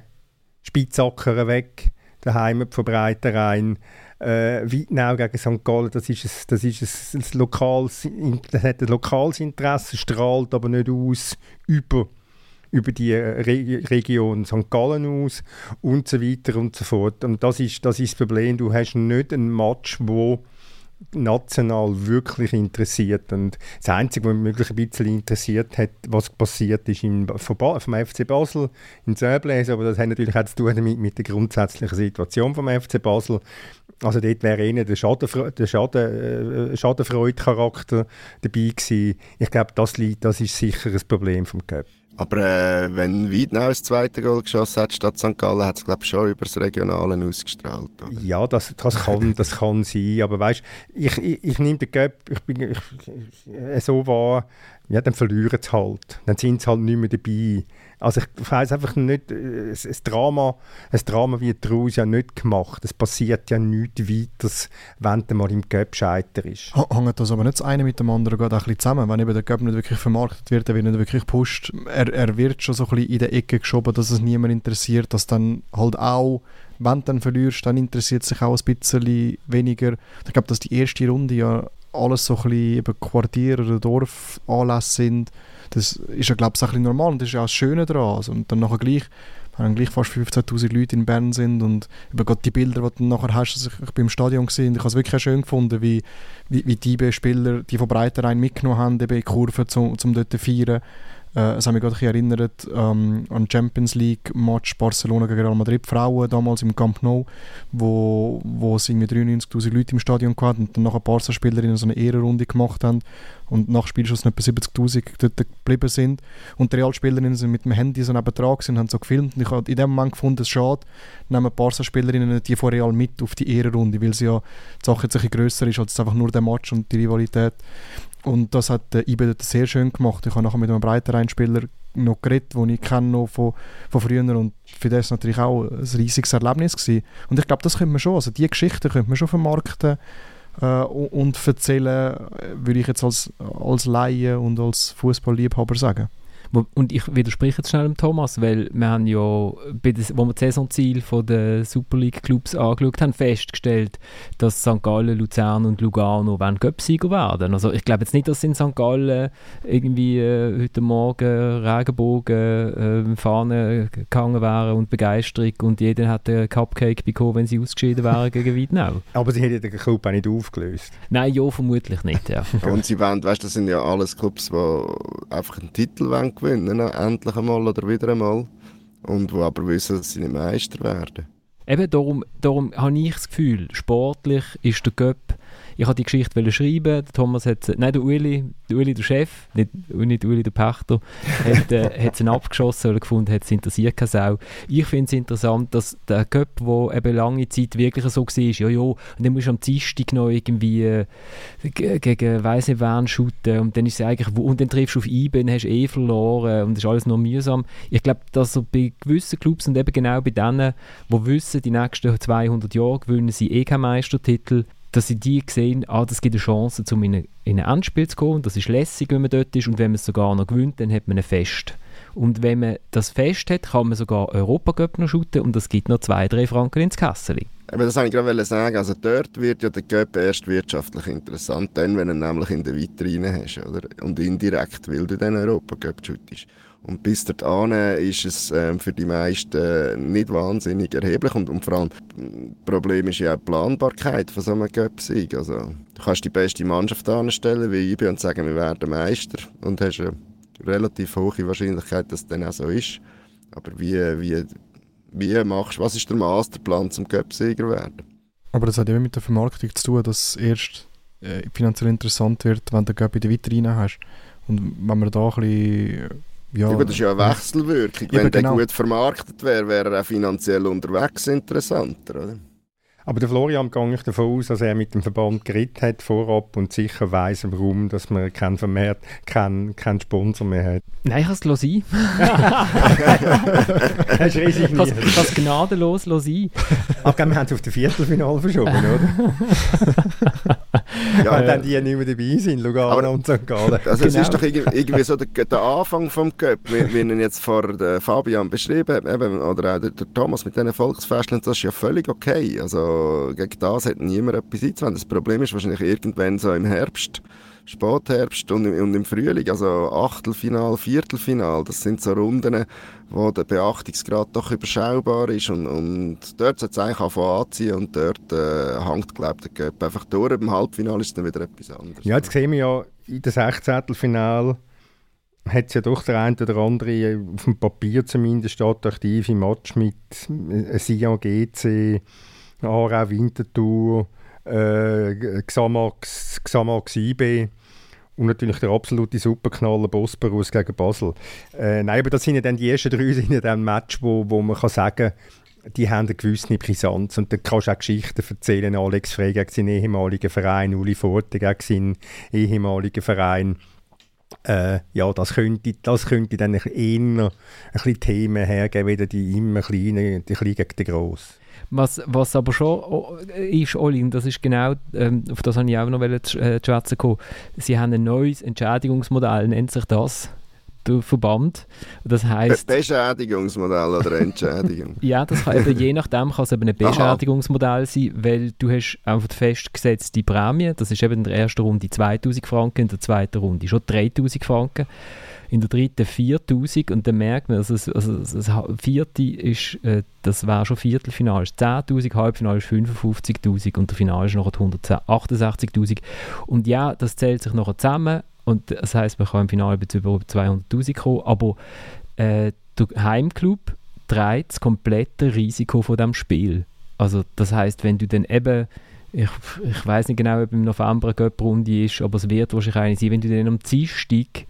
Spitzackern weg, der Heimat von Breitenrhein. Äh, Wittnau gegen St. Gallen, das ist, ein, das ist ein, ein lokales, das hat ein lokales Interesse, strahlt aber nicht aus über über die Re Region St. Gallen aus und so weiter und so fort. Und das ist das, ist das Problem. Du hast nicht einen Match, wo national wirklich interessiert. Und das Einzige, was mich wirklich ein bisschen interessiert hat, was passiert ist im, vom, vom FC Basel in Söbläs, aber das hat natürlich auch zu tun damit mit der grundsätzlichen Situation vom FC Basel. Also dort wäre eher der, Schadenfre der Schaden, äh, Schadenfreude-Charakter dabei gewesen. Ich glaube, das, das ist sicher ein Problem vom Cup. Aber äh, wenn Wiedenau das zweite Goal geschossen hat statt St. Gallen, hat es glaube schon über das Regionale ausgestrahlt. Oder? Ja, das, das, kann, das kann sein. Aber weißt ich, ich, ich nehme den Göpp, ich bin ich, ich, so wahr, ja, dann verlieren sie halt. Dann sind sie halt nicht mehr dabei. Also ich weiß einfach nicht, ein Drama, ein Drama wird daraus ja nicht gemacht. Es passiert ja nichts weiteres, wenn du mal im Göpp scheiter ist. Hängt das aber nicht das eine mit dem anderen gerade ein bisschen zusammen? Wenn eben der Göpp nicht wirklich vermarktet wird, er wird nicht wirklich gepusht, er, er wird schon so ein bisschen in der Ecke geschoben, dass es niemand interessiert, dass dann halt auch wenn du dann verlierst, dann interessiert sich auch ein bisschen weniger. Ich glaube, dass die erste Runde ja alles so ein bisschen Quartier- oder Dorfanlässe sind das ist ja, glaube ich, ein bisschen normal und das ist ja auch das Schöne daran. Also, und dann nachher gleich, wenn gleich fast 15'000 Leute in Bern sind und eben gerade die Bilder, die du nachher hast, also ich, ich bin im Stadion gesehen, ich habe es wirklich schön gefunden, wie, wie, wie die Spieler, die von Breiterein mitgenommen haben, eben in Kurven, um, um dort zu feiern. Äh, es hat mich gerade erinnert ähm, an Champions League Match Barcelona gegen Real Madrid. Frauen damals im Camp Nou, wo, wo es irgendwie 93'000 Leute im Stadion hatten und dann nachher Barca-Spielerinnen so eine Ehrenrunde gemacht haben und nach Spielschuss etwa 70'000 dort geblieben sind. Und die Realspielerinnen sind mit dem Handy so neben dran und haben so gefilmt. Und ich habe in dem Moment gefunden, es schade, nehmen Barca-Spielerinnen die von Real mit auf die Ehrenrunde, weil sie ja die Sache jetzt ein bisschen grösser ist als einfach nur der Match und die Rivalität und das hat äh, IBE sehr schön gemacht. Ich habe nachher mit einem Breiterein-Spieler noch geredet, den ich kenne noch von, von früher und für das natürlich auch ein riesiges Erlebnis gewesen. Und ich glaube, das könnte man schon, also die Geschichten könnte man schon vermarkten äh, und erzählen, würde ich jetzt als, als Laie und als Fußballliebhaber sagen. Und ich widerspreche jetzt schnell dem Thomas, weil wir haben ja, bei des, wo wir das Saisonziel der Super League Clubs angeschaut haben, festgestellt, dass St. Gallen, Luzern und Lugano wollen Göpsieger werden. Also ich glaube jetzt nicht, dass in St. Gallen irgendwie äh, heute Morgen Regenbogen äh, Fahnen gegangen wären und Begeisterung und jeder hätte einen Cupcake bekommen, wenn sie ausgeschieden wären gegen Wiedenau. [LAUGHS] Aber sie hätten den Club auch nicht aufgelöst. Nein, ja, vermutlich nicht, ja. [LAUGHS] und sie wollen, weißt, das sind ja alles Clubs, die einfach einen Titel wollen gewinnen, endlich einmal oder wieder einmal. Und wo aber wissen, dass sie nicht Meister werden. Eben darum, darum habe ich das Gefühl, sportlich ist der Göpp ich habe die Geschichte schreiben, Thomas hat nein, der Uli, der Uli, der Chef, nicht, nicht Uli, der Pächter, [LAUGHS] hat, äh, hat sie abgeschossen oder gefunden, hat es interessiert keine Sau. Ich finde es interessant, dass der Cup, der eben lange Zeit wirklich so war, ja, ja, und dann musst du am Dienstag noch irgendwie äh, gegen weiss nicht wen shooten und dann ist es eigentlich, und dann triffst du auf IBE, dann hast du eh verloren und das ist alles noch mühsam. Ich glaube, dass so bei gewissen Clubs und eben genau bei denen, die wissen, die nächsten 200 Jahre gewinnen sie eh keinen Meistertitel, dass sie die sehen, ah, das gibt eine Chance, um in, ein Endspiel zu kommen. Das ist lässig, wenn man dort ist. Und wenn man es sogar noch gewinnt, dann hat man ein Fest. Und wenn man das Fest hat, kann man sogar Europacup noch shooten und es gibt noch zwei, drei Franken ins Kessel. Aber das wollte ich gerade sagen. Also dort wird ja der Cup erst wirtschaftlich interessant, dann, wenn du ihn nämlich in der Vitrine hast. Oder? Und indirekt, weil du den Europacup shootest. Und bis dahin ist es äh, für die meisten nicht wahnsinnig erheblich. Und, und vor allem, das Problem ist ja auch die Planbarkeit von so einem Cup-Sieg. Also, du kannst die beste Mannschaft anstellen, wie ich und sagen, wir werden Meister. Und hast eine relativ hohe Wahrscheinlichkeit, dass es dann auch so ist. Aber wie, wie, wie machst was ist der Masterplan zum Cup-Sieger werden? Aber das hat immer mit der Vermarktung zu tun, dass es erst äh, finanziell interessant wird, wenn du Cup in der Vitrine hast. Und wenn man da ein bisschen ja, ja, das ist ja eine Wechselwirkung. Wenn der genau. gut vermarktet wäre, wäre er auch finanziell unterwegs interessanter. Oder? Aber der Florian gehe ich davon aus, dass er mit dem Verband geredet hat vorab und sicher weiß, warum dass man keinen Vermehrt, keinen, keinen Sponsor mehr hat. Nein, ich kann es sein. Hast du riesig Ich kann es gnadenlos sein. Aber wir haben es auf das Viertelfinale verschoben, [LAUGHS] oder? ja, Weil dann die nicht mehr dabei sind, Lugano aber, und St. Gallen. Also genau. es ist doch irgendwie so der, der Anfang vom Cup, wie, wie ihn jetzt vor Fabian beschrieben hat, oder auch der, der Thomas mit diesen Volksfesten, das ist ja völlig okay. Also gegen das hat niemand etwas einzuwenden. Das Problem ist wahrscheinlich irgendwann so im Herbst, Spätherbst und, und im Frühling, also Achtelfinal, Viertelfinal, das sind so Runden, wo der Beachtungsgrad doch überschaubar ist und, und dort sollte es eigentlich anfangen anziehen und dort äh, hängt, glaube ich, der Cup einfach durch. Im Halbfinale ist dann wieder etwas anderes. Ja, jetzt sehen wir ja in der 16. Finale hat es ja doch der eine oder andere, auf dem Papier zumindest, attraktive Match mit äh, Sion GC, Aarau Winterthur, äh, Xamax, IB und natürlich der absolute Superknaller Bosporus gegen Basel. Äh, nein, aber das sind ja dann die ersten drei [LAUGHS] sind ja dann Match, wo, wo man kann sagen die haben eine gewisse Brisanz und da kannst du auch Geschichten erzählen. Alex Frey gegen seinen ehemaligen Verein, Uli Forte gegen seinen ehemaligen Verein. Äh, ja, das könnte, das könnte dann eher ein bisschen Themen hergeben, wieder die immer kleinen, die kleinen gegen die grossen. Was, was aber schon ist, Oli, und das ist genau, ähm, auf das habe ich auch noch zu äh, schwätzen kommen, sie haben ein neues Entschädigungsmodell, nennt sich das, der Verband. Das heißt Be Beschädigungsmodell oder Entschädigung? [LAUGHS] ja, das kann eben, je nachdem kann es eben ein Beschädigungsmodell sein, weil du hast einfach festgesetzte Prämie, das ist eben in der ersten Runde 2000 Franken, in der zweiten Runde schon 3000 Franken in der dritten 4000 und dann merkt man, also, also das vierte ist, äh, das wäre schon Viertelfinale, ist 10'000, Halbfinale ist 55'000 und der Finale ist noch 168'000 und ja, das zählt sich noch zusammen und das heißt, man kann im Finale bis über 200'000 kommen, aber äh, der Heimclub trägt das komplette Risiko von dem Spiel. Also das heißt, wenn du dann eben ich, ich weiß nicht genau, ob im November eine Göpprunde ist, aber es wird wahrscheinlich sein, wenn du dann am Dienstag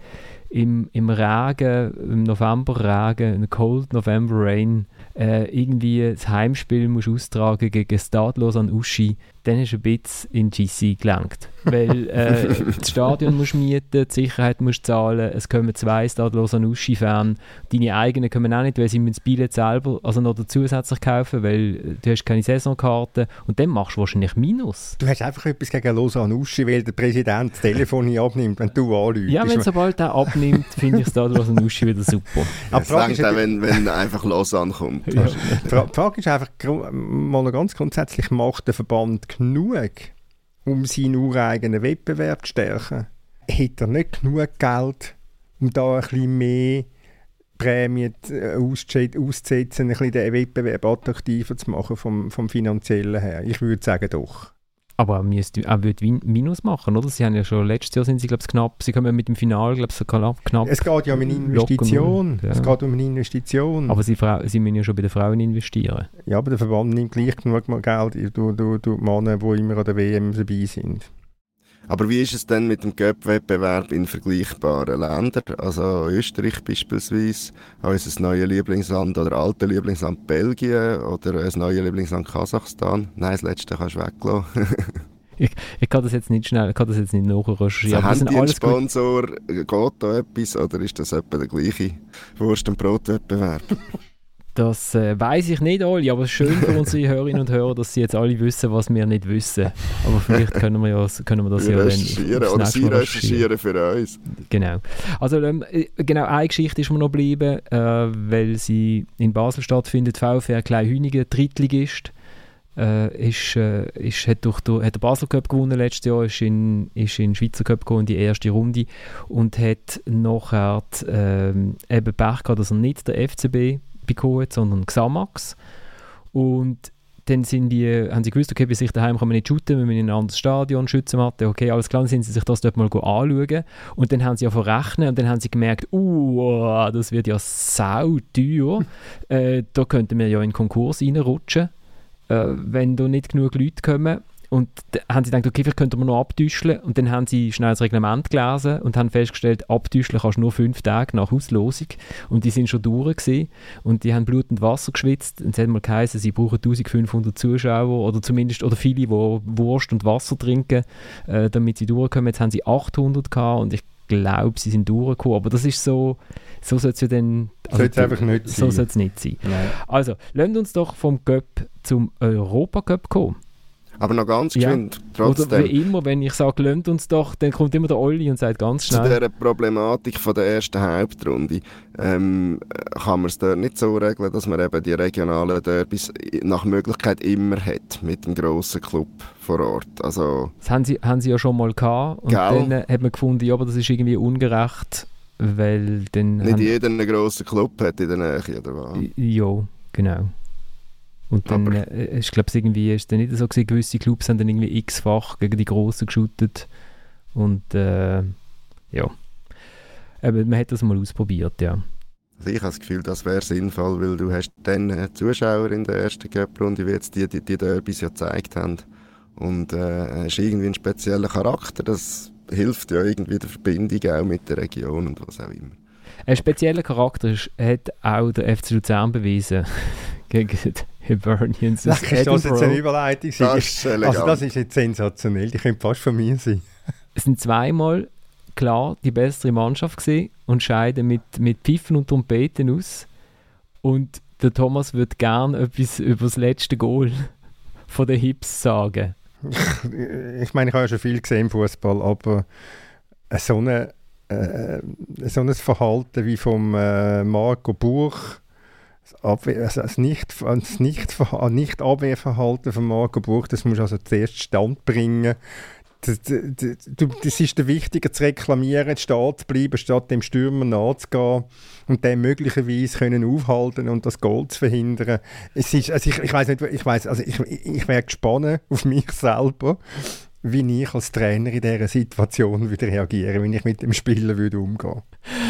im, im Regen, im Novemberregen, in Cold November Rain, äh, irgendwie das Heimspiel musst austragen gegen Stadlos an Uschi, dann hast du ein bisschen in GC gelangt. Weil äh, [LAUGHS] das Stadion musst mieten, die Sicherheit musst zahlen, es kommen zwei Stadlos an Uschi-Fans, deine eigenen kommen auch nicht, weil sie müssen das Billett selber also noch zusätzlich kaufen, weil du hast keine Saisonkarte und dann machst du wahrscheinlich Minus. Du hast einfach etwas gegen Lausanne Uschi, weil der Präsident das Telefon nicht abnimmt, wenn du anrufst. Ja, wenn sobald er abnimmt, finde ich Stadlos an Uschi wieder super. Aber ja, es auch, wenn, wenn einfach Lausanne kommt. Ja. Die Frage ist einfach mal ganz grundsätzlich, macht der Verband genug, um seinen ureigenen Wettbewerb zu stärken? Hat er nicht genug Geld, um da ein bisschen mehr Prämien äh, auszusetzen, ein bisschen den Wettbewerb attraktiver zu machen vom, vom finanziellen her? Ich würde sagen doch. Aber er, müsste, er würde Minus machen, oder? Sie haben ja schon letztes Jahr sind sie, glaube knapp, sie kommen mit dem Finale, glaube so knapp. Es geht ja um eine Investition. Ja. Es geht um eine Investition. Aber sie, sie müssen ja schon bei den Frauen investieren. Ja, aber der Verband nimmt gleich genug Geld durch die Männer, die immer an der WM dabei sind. Aber wie ist es denn mit dem Cup-Wettbewerb in vergleichbaren Ländern? Also Österreich beispielsweise, unser neues Lieblingsland oder alte Lieblingsland Belgien oder ein neues Lieblingsland Kasachstan. Nein, das letzte kannst du weglassen. [LAUGHS] ich, ich kann das jetzt nicht schnell, ich kann das jetzt nicht nachrecherchieren. Also haben die einen Sponsor, geht da etwas oder ist das etwa der gleiche Wurst- und Brotwettbewerb? [LAUGHS] Das äh, weiß ich nicht alle, aber es ist schön für unsere [LAUGHS] Hörerinnen und Hörer, dass sie jetzt alle wissen, was wir nicht wissen. Aber vielleicht können wir, ja, können wir das wir ja recherchieren oder sie recherchieren für uns. Genau. Also ähm, äh, genau eine Geschichte ist mir noch geblieben, äh, weil sie in Basel stattfindet. VfR Kleinhünigen, Drittligist. Äh, ist, äh, ist, hat, durch, durch, hat der Basel Cup gewonnen letztes Jahr, ist in, ist in den Schweizer Cup in die erste Runde und hat nachher äh, eben Pech gehabt, dass er nicht der FCB bekommen, sondern Xamax. Und dann sind die, haben sie gewusst, okay, bei sich daheim kann man nicht shooten, wir müssen in ein anderes Stadion, Schützenmatte, okay, alles klar, dann sind sie sich das dort mal anschauen. Und dann haben sie ja verrechnet und dann haben sie gemerkt, uh, das wird ja sau teuer, [LAUGHS] äh, da könnten wir ja in den Konkurs reinrutschen, äh, wenn da nicht genug Leute kommen und dann haben sie gedacht, okay, vielleicht könnten wir noch abtüscheln. Und dann haben sie schnell das Reglement gelesen und haben festgestellt, abtüscheln kannst du nur fünf Tage nach Auslosung. Und die sind schon durch gewesen. Und die haben Blut und Wasser geschwitzt. Und es hat mal geheißen, sie brauchen 1500 Zuschauer oder zumindest, oder viele, die Wurst und Wasser trinken, äh, damit sie durchkommen. Jetzt haben sie 800 gehabt und ich glaube, sie sind durchgekommen. Aber das ist so, so soll es ja dann... Also soll einfach nicht so sein. soll es nicht sein. Nein. Also, lasst uns doch vom Göpp zum Europacup kommen. Aber noch ganz Ja. geschwind, trotzdem. Oder wie immer, wenn ich sage, lönt uns doch, dann kommt immer der Olli und sagt ganz Zu schnell. dieser Problematik von der ersten Hauptrunde ähm, kann man es dort nicht so regeln, dass man eben die regionalen Derbys nach Möglichkeit immer hat mit dem grossen Club vor Ort. Also Das haben sie, haben sie ja schon mal gehabt. Und Gell? dann äh, hat man gefunden, ja, aber das ist irgendwie ungerecht, weil dann... nicht jeder einen grossen Club hat in der Nähe, oder was? Ja, genau. Und dann Aber- äh, ich glaube, irgendwie ist dann nicht so gewesen, gewisse Clubs haben dann irgendwie x-fach gegen die Grossen geschootet. Und äh, ja. Aber man hat das mal ausprobiert, ja. Also ich habe das Gefühl, das wäre sinnvoll, weil du hast dann äh, Zuschauer in der ersten Cup-Runde, wie jetzt die, die, die Derbys ja gezeigt haben. Und äh, hast irgendwie einen speziellen Charakter, das hilft ja irgendwie der Verbindung auch mit der Region und was auch immer. Ein spezieller Charakter ist, hat auch der FC Luzern bewiesen [LAUGHS] gegen Hibernians aus Das ist das jetzt eine. Überleitung. Das ist also das ist jetzt sensationell. Die könnte fast von mir sein. Es sind zweimal klar die bessere Mannschaft gesehen und scheiden mit, mit Pfiffen und Trompeten aus. Und der Thomas würde gern etwas über das letzte Goal von den Hips sagen. ich meine, ich habe ja schon viel gesehen im Fußball, aber so, eine, äh, so ein Verhalten wie vom äh, Marco Buch, Abwehr, also das nicht, das nicht, Abwehrverhalten von Marco Buch, das muss also zuerst Stand bringen. Das, das, das ist der wichtiger zu reklamieren, stehen zu bleiben, statt dem Stürmer nachzugehen und den möglicherweise können aufhalten und das Goal zu verhindern. Es ist, also ich, ich weiß nicht, ich weiß, also ich, ich wäre gespannt auf mich selber, wie ich als Trainer in dieser Situation würde reagieren, wenn ich mit dem Spieler würde umgehen.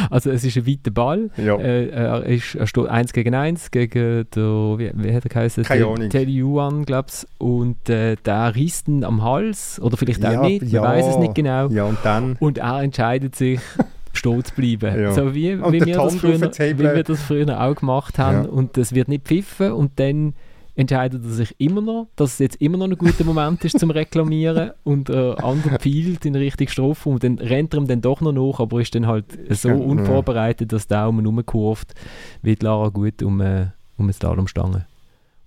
Also es ist ein weiter Ball. Ja. Äh, er, ist, er steht 1 gegen 1 gegen der, wie, wie hat er geheißen? Keine Ahnung. Teddy Yuan, glaube ich. Und äh, der reißt ihn am Hals, oder vielleicht auch Ja, nicht, ja. man weiß es nicht genau. Ja, und dann Und er entscheidet sich, [LAUGHS] stehen zu bleiben. Ja. So wie, wie, den wir früher, wie wir das früher auch gemacht haben. Und das wird nicht pfiffen und dann entscheidet er sich immer noch, dass es jetzt immer noch ein guter Moment ist zum Reklamieren [LAUGHS] und äh, andere pfeilt in Richtung Strophe und dann rennt er ihm dann doch noch nach, aber ist dann halt so unvorbereitet, dass der um ihn herumkurvt, wie die Lara gut um, äh, um eine Slalomstange.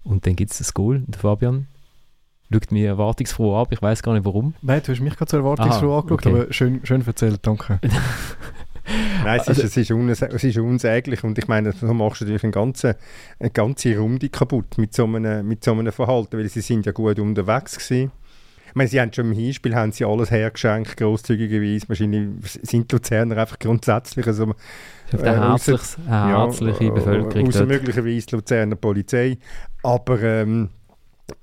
Und dann gibt es das Goal. Der Fabian schaut mich erwartungsfroh ab, ich weiß gar nicht warum. Nein, du hast mich gerade zur Erwartungsfroh Aha, angeschaut, okay. aber schön, schön erzählt, danke. [LAUGHS] Nein, es, Also- ist, es, ist es ist unsäglich und ich meine, so machst du natürlich eine ganze, eine ganze Runde kaputt mit so, einem, mit so einem Verhalten, weil sie sind ja gut unterwegs gewesen. Ich meine, sie haben schon im Hinspiel haben sie alles hergeschenkt, grosszügigerweise. Wahrscheinlich sind Luzerner einfach grundsätzlich so, Ist auf der Äh, eine herzliche äh, Bevölkerung Außer möglicherweise Luzerner Polizei. Aber ähm,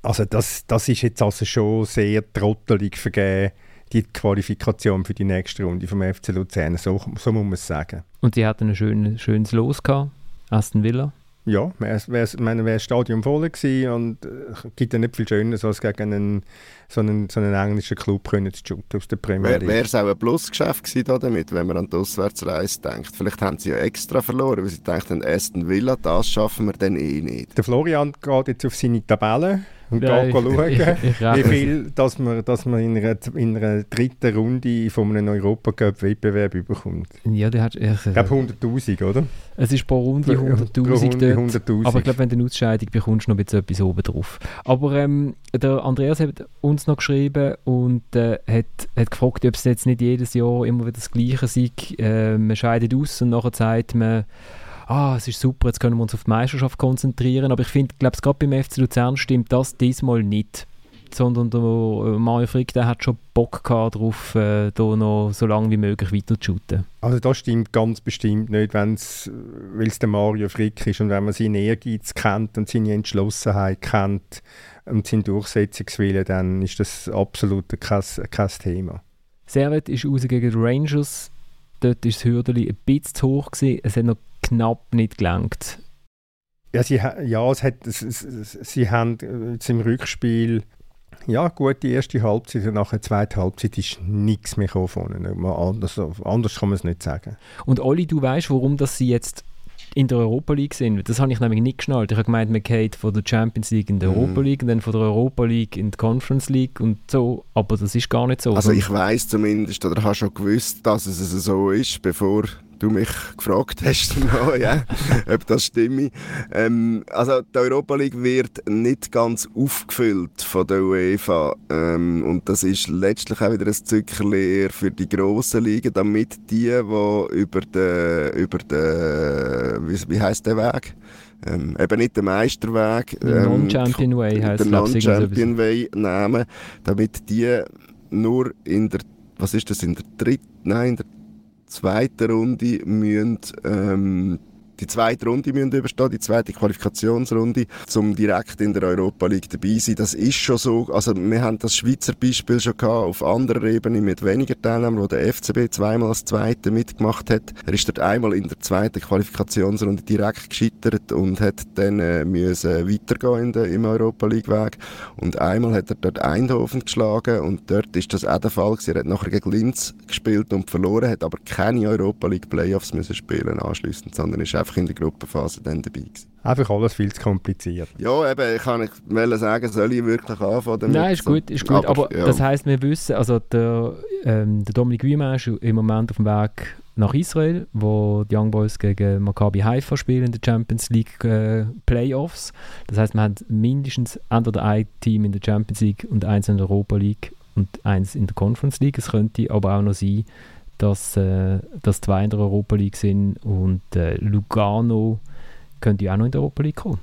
also das, das ist jetzt also schon sehr trottelig vergeben, die Qualifikation für die nächste Runde vom FC Luzern. So, so muss man es sagen. Und die hatten ein schönes, schönes Los gehabt, Aston Villa. Ja, es wäre meine, wär das Stadion voll gewesen und es gibt ja nicht viel Schöneres, als gegen einen, so, einen, so einen englischen Club können zu shooten aus der Premier League. Wäre es auch ein Plusgeschäft gewesen da damit, wenn man an die Auswärtsreise denkt. Vielleicht haben sie ja extra verloren, weil sie dachten, Aston Villa, das schaffen wir dann eh nicht. Der Florian geht jetzt auf seine Tabelle und Ja, ich- schauen, ich- ich wie rechne- viel dass man, dass man in, einer, in einer dritten Runde von einem Europacup-Wettbewerb überkommt. Ja, der hat, ich, Ich glaube 100'000, oder? es ist pro Runde Pro 100'000 Runde dort. 100'000. Aber ich glaube, wenn du eine Ausscheidung bekommst, noch ein bisschen etwas oben drauf. Aber ähm, der Andreas hat uns noch geschrieben und äh, hat, hat gefragt, ob es jetzt nicht jedes Jahr immer wieder das Gleiche sei. Äh, man scheidet aus und nachher sagt man, ah, es ist super, jetzt können wir uns auf die Meisterschaft konzentrieren. Aber ich finde, glaube gerade beim FC Luzern stimmt das diesmal nicht. Sondern der äh, Mario Frick, der hat schon Bock gehabt darauf, äh, da noch so lange wie möglich weiter zu shooten. Also das stimmt ganz bestimmt nicht, weil es der Mario Frick ist und wenn man seinen Ehrgeiz kennt und seine Entschlossenheit kennt und seinen Durchsetzungswillen, dann ist das absolut kein, kein Thema. Servet ist raus gegen die Rangers. Dort war das Hürdeli ein bisschen zu hoch. Gewesen. Es hat noch knapp nicht gelangt. Ja, sie, ja es hat, es, es, sie haben äh, jetzt im Rückspiel ja, gut die erste Halbzeit und nach der zweiten Halbzeit ist nichts mehr gekommen Anders, anders kann man es nicht sagen. Und Olli, du weißt, warum dass sie jetzt in der Europa League sind? Das habe ich nämlich nicht geschnallt. Ich habe gemeint, man geht von der Champions League in die Mhm. Europa League und dann von der Europa League in die Conference League und so. Aber das ist gar nicht so. Also ich weiß zumindest, oder habe schon gewusst, dass es so ist, bevor du mich gefragt hast, [LAUGHS] noch, ja, ob das stimmt. Ähm, also die Europa League wird nicht ganz aufgefüllt von der UEFA ähm, und das ist letztlich auch wieder ein Zückerchen eher für die grossen Ligen, damit die, die über den, über den wie, wie heisst der Weg? Ähm, eben nicht den Meisterweg. Ähm, Non-Champion Way heisst Den Non-Champion Way nehmen, damit die nur in der, was ist das, in der dritten, nein, in der zweiten Runde müssen, ähm, die zweite Runde müssen überstehen, die zweite Qualifikationsrunde, um direkt in der Europa League dabei zu sein. Das ist schon so, also wir haben das Schweizer Beispiel schon gehabt, auf anderer Ebene mit weniger Teilnehmern, wo der FCB zweimal als Zweiter mitgemacht hat. Er ist dort einmal in der zweiten Qualifikationsrunde direkt gescheitert und hat dann äh, müssen weitergehen in der, im Europa League Weg. Und einmal hat er dort Eindhoven geschlagen und dort ist das auch der Fall. Er hat nachher gegen Linz gespielt und verloren, hat aber keine Europa League Playoffs müssen spielen anschließend, sondern ist einfach einfach in der Gruppenphase dann dabei gewesen. Einfach alles viel zu kompliziert. Ja, eben, ich kann nicht sagen, soll ich wirklich anfangen damit? Nein, ist gut, ist gut. Aber, aber ja. das heisst, wir wissen, also der, ähm, der Dominik Wiemann ist im Moment auf dem Weg nach Israel, wo die Young Boys gegen Maccabi Haifa spielen in der Champions League äh, Playoffs. Das heißt, wir haben mindestens entweder ein Team in der Champions League und eins in der Europa League und eins in der Conference League. Es könnte aber auch noch sein, dass, äh, dass zwei in der Europa League sind und äh, Lugano könnte auch noch in der Europa League kommen.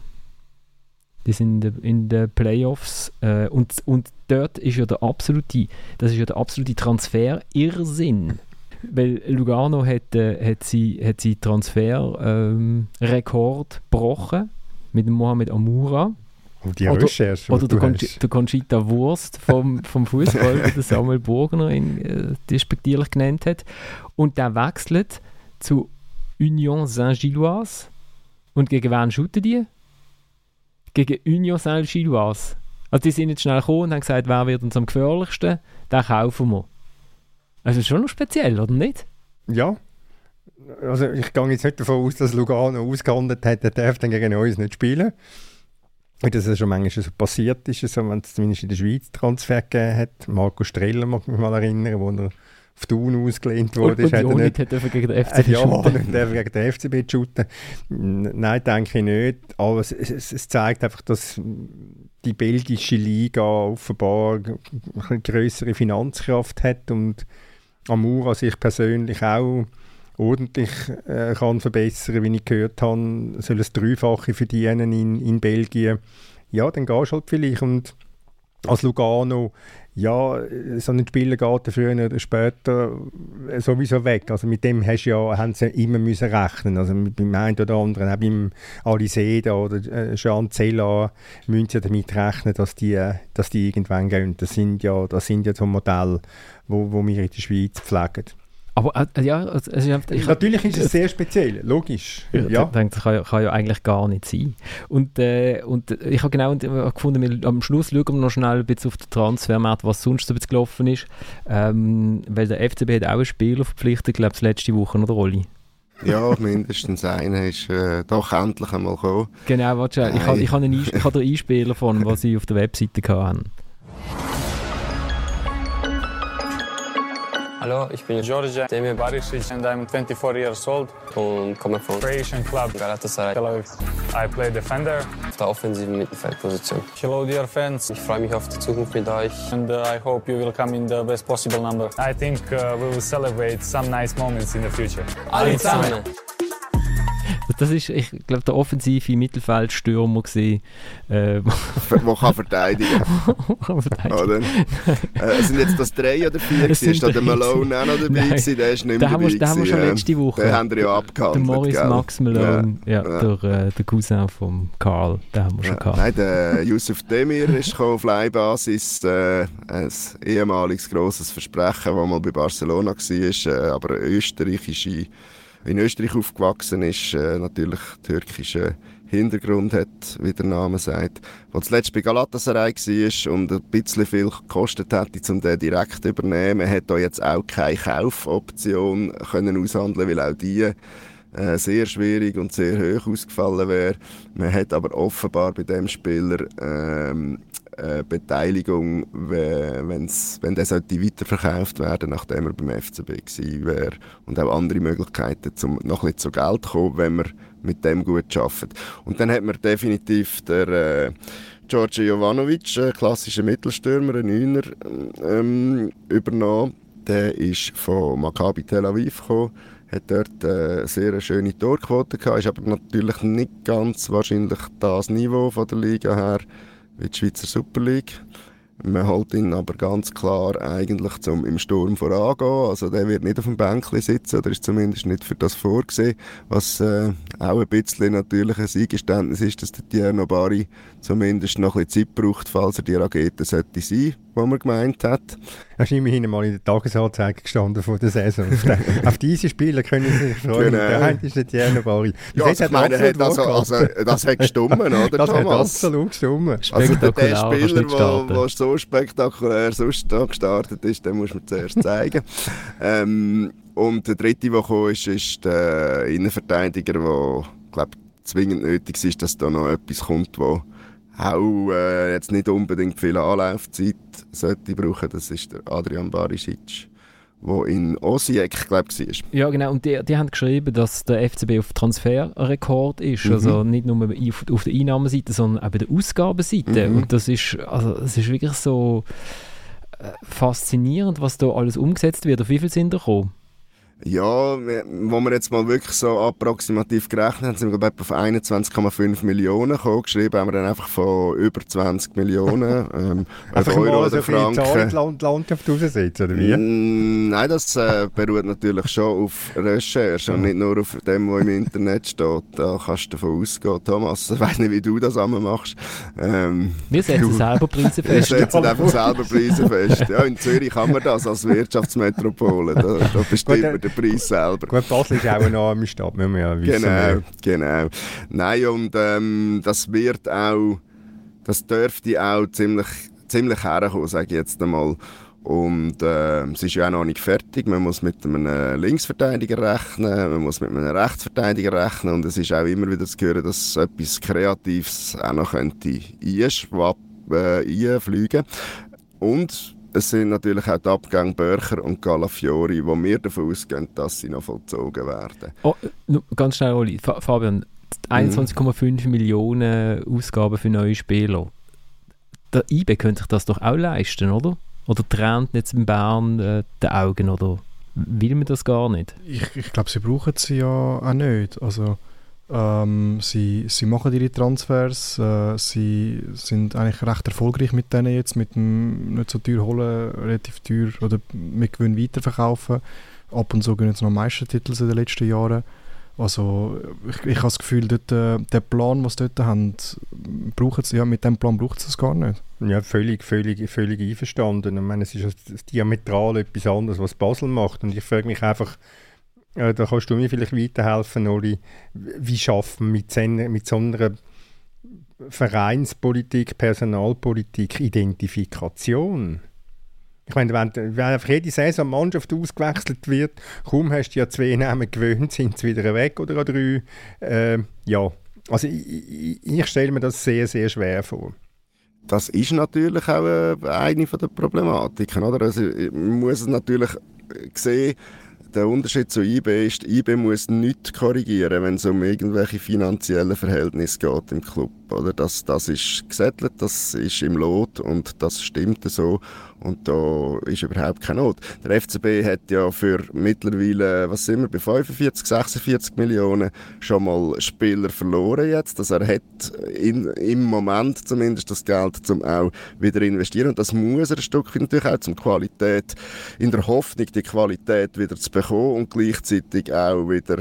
Die sind in den Playoffs äh, und, und dort ist ja der absolute, das ist ja der absolute Transfer-Irrsinn. Weil Lugano hat, äh, hat sie, hat sie Transferrekord ähm, gebrochen mit Mohamed Amoura die oder, Recherche, oder der, Conch der Conchita Wurst vom, [LAUGHS] vom Fußball, der Samuel Burgner ihn äh, despektierlich genannt hat. Und der wechselt zu Union Saint-Gilloise. Und gegen wen shooten die? Gegen Union Saint-Gilloise. Also die sind jetzt schnell gekommen und haben gesagt, wer wird uns am gefährlichsten? Den kaufen wir. Also schon noch speziell, oder nicht? Ja. Also ich gehe jetzt nicht davon aus, dass Lugano ausgehandelt hat, er darf dann gegen uns nicht spielen wie das schon manchmal so passiert ist, so, wenn es zumindest in der Schweiz Transfer gegeben hat. Marco Streller mag mich mal erinnern, wo er auf Thun ausgelehnt wurde. Und, und nicht, hat er gegen den FCB äh, Ja, nicht gegen den FCB shooten. Nein, denke ich nicht. Aber es, es, es, zeigt einfach, dass die belgische Liga offenbar eine größere Finanzkraft hat und Amura sich persönlich auch ordentlich äh, kann verbessern, wie ich gehört habe, soll es Dreifache verdienen in, in Belgien, ja, dann gehst du halt vielleicht. Und als Lugano, ja, so ein Spieler geht früher oder später sowieso weg. Also mit dem hast ja, haben sie immer müssen rechnen. Also mit, beim einen oder anderen, auch beim Aliseda oder äh, Jean Zella müssen sie damit rechnen, dass die, dass die irgendwann gehen. Das sind ja, das sind ja so Modelle, wo, wo wir in der Schweiz pflegen. Aber äh, ja, also, ich, natürlich ist es sehr speziell, logisch. Ja, ja. Ich denke, das kann, kann, ja eigentlich gar nicht sein. Und, äh, und ich habe genau gefunden, wir, am Schluss schauen wir noch schnell ein bisschen auf den Transfermarkt, was sonst so ein gelaufen ist. Ähm, weil der FCB hat auch einen Spieler verpflichtet, glaube ich, letzte Woche, oder Rolli? Ja, mindestens einer ist äh, doch endlich einmal gekommen. Genau, warte, ich, ich, ich habe den Einspieler von, was sie auf der Webseite hatten. Hallo, ich bin Georgia Demir Barisic and I'm 24 years old und komme von Croatian Club Galatasaray Tel Aviv. I play defender auf der offensiven Mittelfeldposition. Hello dear fans, ich freue mich auf die Zukunft mit euch and uh, I hope you will come in the best possible number. I think uh, we will celebrate some nice moments in the future. Alle zusammen. Das ist, ich glaube, der offensive Mittelfeldstürmer gesehen, äh, wo kann verteidigen. [LAUGHS] kann verteidigen. äh, sind jetzt das drei oder vier gewesen? Ist da der Malone auch noch dabei gewesen? Der ist nicht mehr dabei Den haben wir schon letzte Woche. Den haben wir ja abgehandelt. Der Morris gell? Max Malone, ja, ja, ja. Der, äh, der Cousin von Karl, den haben wir schon ja. gehabt. Nein, der Yusuf Demir ist auf Leihbasis, äh, ein ehemaliges grosses Versprechen, das mal bei Barcelona war, äh, aber österreichische in Österreich aufgewachsen ist, äh, natürlich türkischen Hintergrund hat, wie der Name sagt, der zuletzt bei Galatasaray war und ein bisschen viel gekostet hätte, um den direkt zu übernehmen. Er hat da jetzt auch keine Kaufoption können aushandeln, weil auch die äh, sehr schwierig und sehr hoch ausgefallen wäre. Man hat aber offenbar bei dem Spieler ähm, äh, Beteiligung, wenn's, wenn der weiterverkauft werden, nachdem er beim FCB wäre und auch andere Möglichkeiten, um noch ein bisschen zu Geld zu kommen, wenn man mit dem gut arbeitet. Und dann hat man definitiv der äh, George Jovanovic, ein klassischer Mittelstürmer, ein Neuner, ähm, übernommen. Der ist von Maccabi Tel Aviv gekommen, hat dort eine sehr schöne Torquote gehabt, ist aber natürlich nicht ganz wahrscheinlich das Niveau von der Liga her wie die Schweizer Super League. Man holt ihn aber ganz klar eigentlich zum im Sturm vorangehen. Also der wird nicht auf dem Bänkchen sitzen oder ist zumindest nicht für das vorgesehen. Was äh, auch ein bisschen natürlich ein Eingeständnis ist, dass der Tierno Bari zumindest noch ein bisschen Zeit braucht, falls er die Rakete sollte sein, die man gemeint hat. Er ist immerhin mal in der Tagesanzeige gestanden vor der Saison. [LAUGHS] auf, diese Spieler können Sie sich freuen. Genau. Der eine ist der Tierno Bari. Ja, also ich meine, hat also, also, das hat gestummen, oder [LAUGHS] Das Thomas? hat absolut gestummen. Also der, Spieler, der so spektakulär sonst da gestartet ist, den muss man zuerst zeigen. [LAUGHS] ähm, und der dritte, der kam, ist, ist der Innenverteidiger, der, glaube zwingend nötig ist, dass da noch etwas kommt, wo auch äh, jetzt nicht unbedingt viel Anlaufzeit sollte brauchen. Das ist der Adrian Barisic wo in Osijek, glaube ich, war. Ja, genau. Und die, die haben geschrieben, dass der FCB auf Transferrekord ist. Mhm. Also nicht nur auf, auf der Einnahmenseite, sondern auch bei der Ausgabenseite. Mhm. Und das ist, also, das ist wirklich so äh, faszinierend, was da alles umgesetzt wird. Auf wie viel sind da gekommen? Ja, wo wir jetzt mal wirklich so approximativ gerechnet haben, sind wir etwa auf 21,5 Millionen gekommen. Geschrieben haben wir dann einfach von über 20 Millionen. [LAUGHS] Ähm, einfach Euro mal so oder Franken. Viel Land, Landschaft raussetzen, oder wie? Mm, nein, das äh, beruht natürlich schon auf Recherche und nicht nur auf dem, was im Internet steht. Da kannst du davon ausgehen, Thomas. Ich weiß nicht, wie du das einmal machst. Ähm, wir setzen selber Preise fest. Wir setzen einfach selber Preise fest. Ja, in Zürich kann man das als Wirtschaftsmetropole. Da, da bestimmt den Preis selber. Gut, Basel ist auch eine arme Stadt, müssen wir ja wissen. Genau, genau. Nein, und ähm, das wird auch, das dürfte auch ziemlich, ziemlich herkommen, sage ich jetzt einmal. Und äh, es ist ja auch noch nicht fertig. Man muss mit einem Linksverteidiger rechnen, man muss mit einem Rechtsverteidiger rechnen und es ist auch immer wieder zu hören, dass etwas Kreatives auch noch könnte einschwappen, äh, einfliegen. Und es sind natürlich auch die Abgänge Börcher und Galafiori, wo wir davon ausgehen, dass sie noch vollzogen werden. Oh, ganz schnell, Oli. Fabian, 21,5 mhm. Millionen Ausgaben für neue Spieler. Der IB könnte sich das doch auch leisten, oder? Oder tränt jetzt in Bern äh, die Augen, oder will man das gar nicht? Ich, ich glaube, sie brauchen sie ja auch nicht. Also ähm, sie, sie machen ihre Transfers, äh, sie sind eigentlich recht erfolgreich mit denen jetzt, mit dem nicht so teuer holen, relativ teuer oder mit Gewinn weiterverkaufen. Ab und zu gehen jetzt noch Meistertitel in den letzten Jahren. Also ich, ich habe das Gefühl, dort, äh, der Plan, den sie dort haben, brauchen sie, ja, mit dem Plan braucht es gar nicht. Ja, völlig, völlig, völlig einverstanden. Ich meine, es ist diametral etwas anderes, was Basel macht. Und ich frage mich einfach, da kannst du mir vielleicht weiterhelfen, Oli. Wie schafft man mit, mit so einer Vereinspolitik, Personalpolitik Identifikation? Ich meine, wenn, wenn einfach jede Saison Mannschaft ausgewechselt wird, kaum hast du ja zwei Namen gewöhnt, sind sie wieder weg oder drei. Äh, ja, also ich, ich, ich stelle mir das sehr, sehr schwer vor. Das ist natürlich auch äh, eine der Problematiken. Oder? Also, man muss es natürlich sehen, der Unterschied zu IB ist, IB muss nichts korrigieren, wenn es um irgendwelche finanziellen Verhältnisse geht im Club. Oder? Das, das ist gesettelt, das ist im Lot und das stimmt so. Und da ist überhaupt keine Not. Der FCB hat ja für mittlerweile, was sind wir, bei 45, 46 Millionen schon mal Spieler verloren jetzt. Also er hat in, im Moment zumindest das Geld zum auch wieder investieren. Und das muss er ein Stück natürlich auch zum Qualität, in der Hoffnung, die Qualität wieder zu bekommen und gleichzeitig auch wieder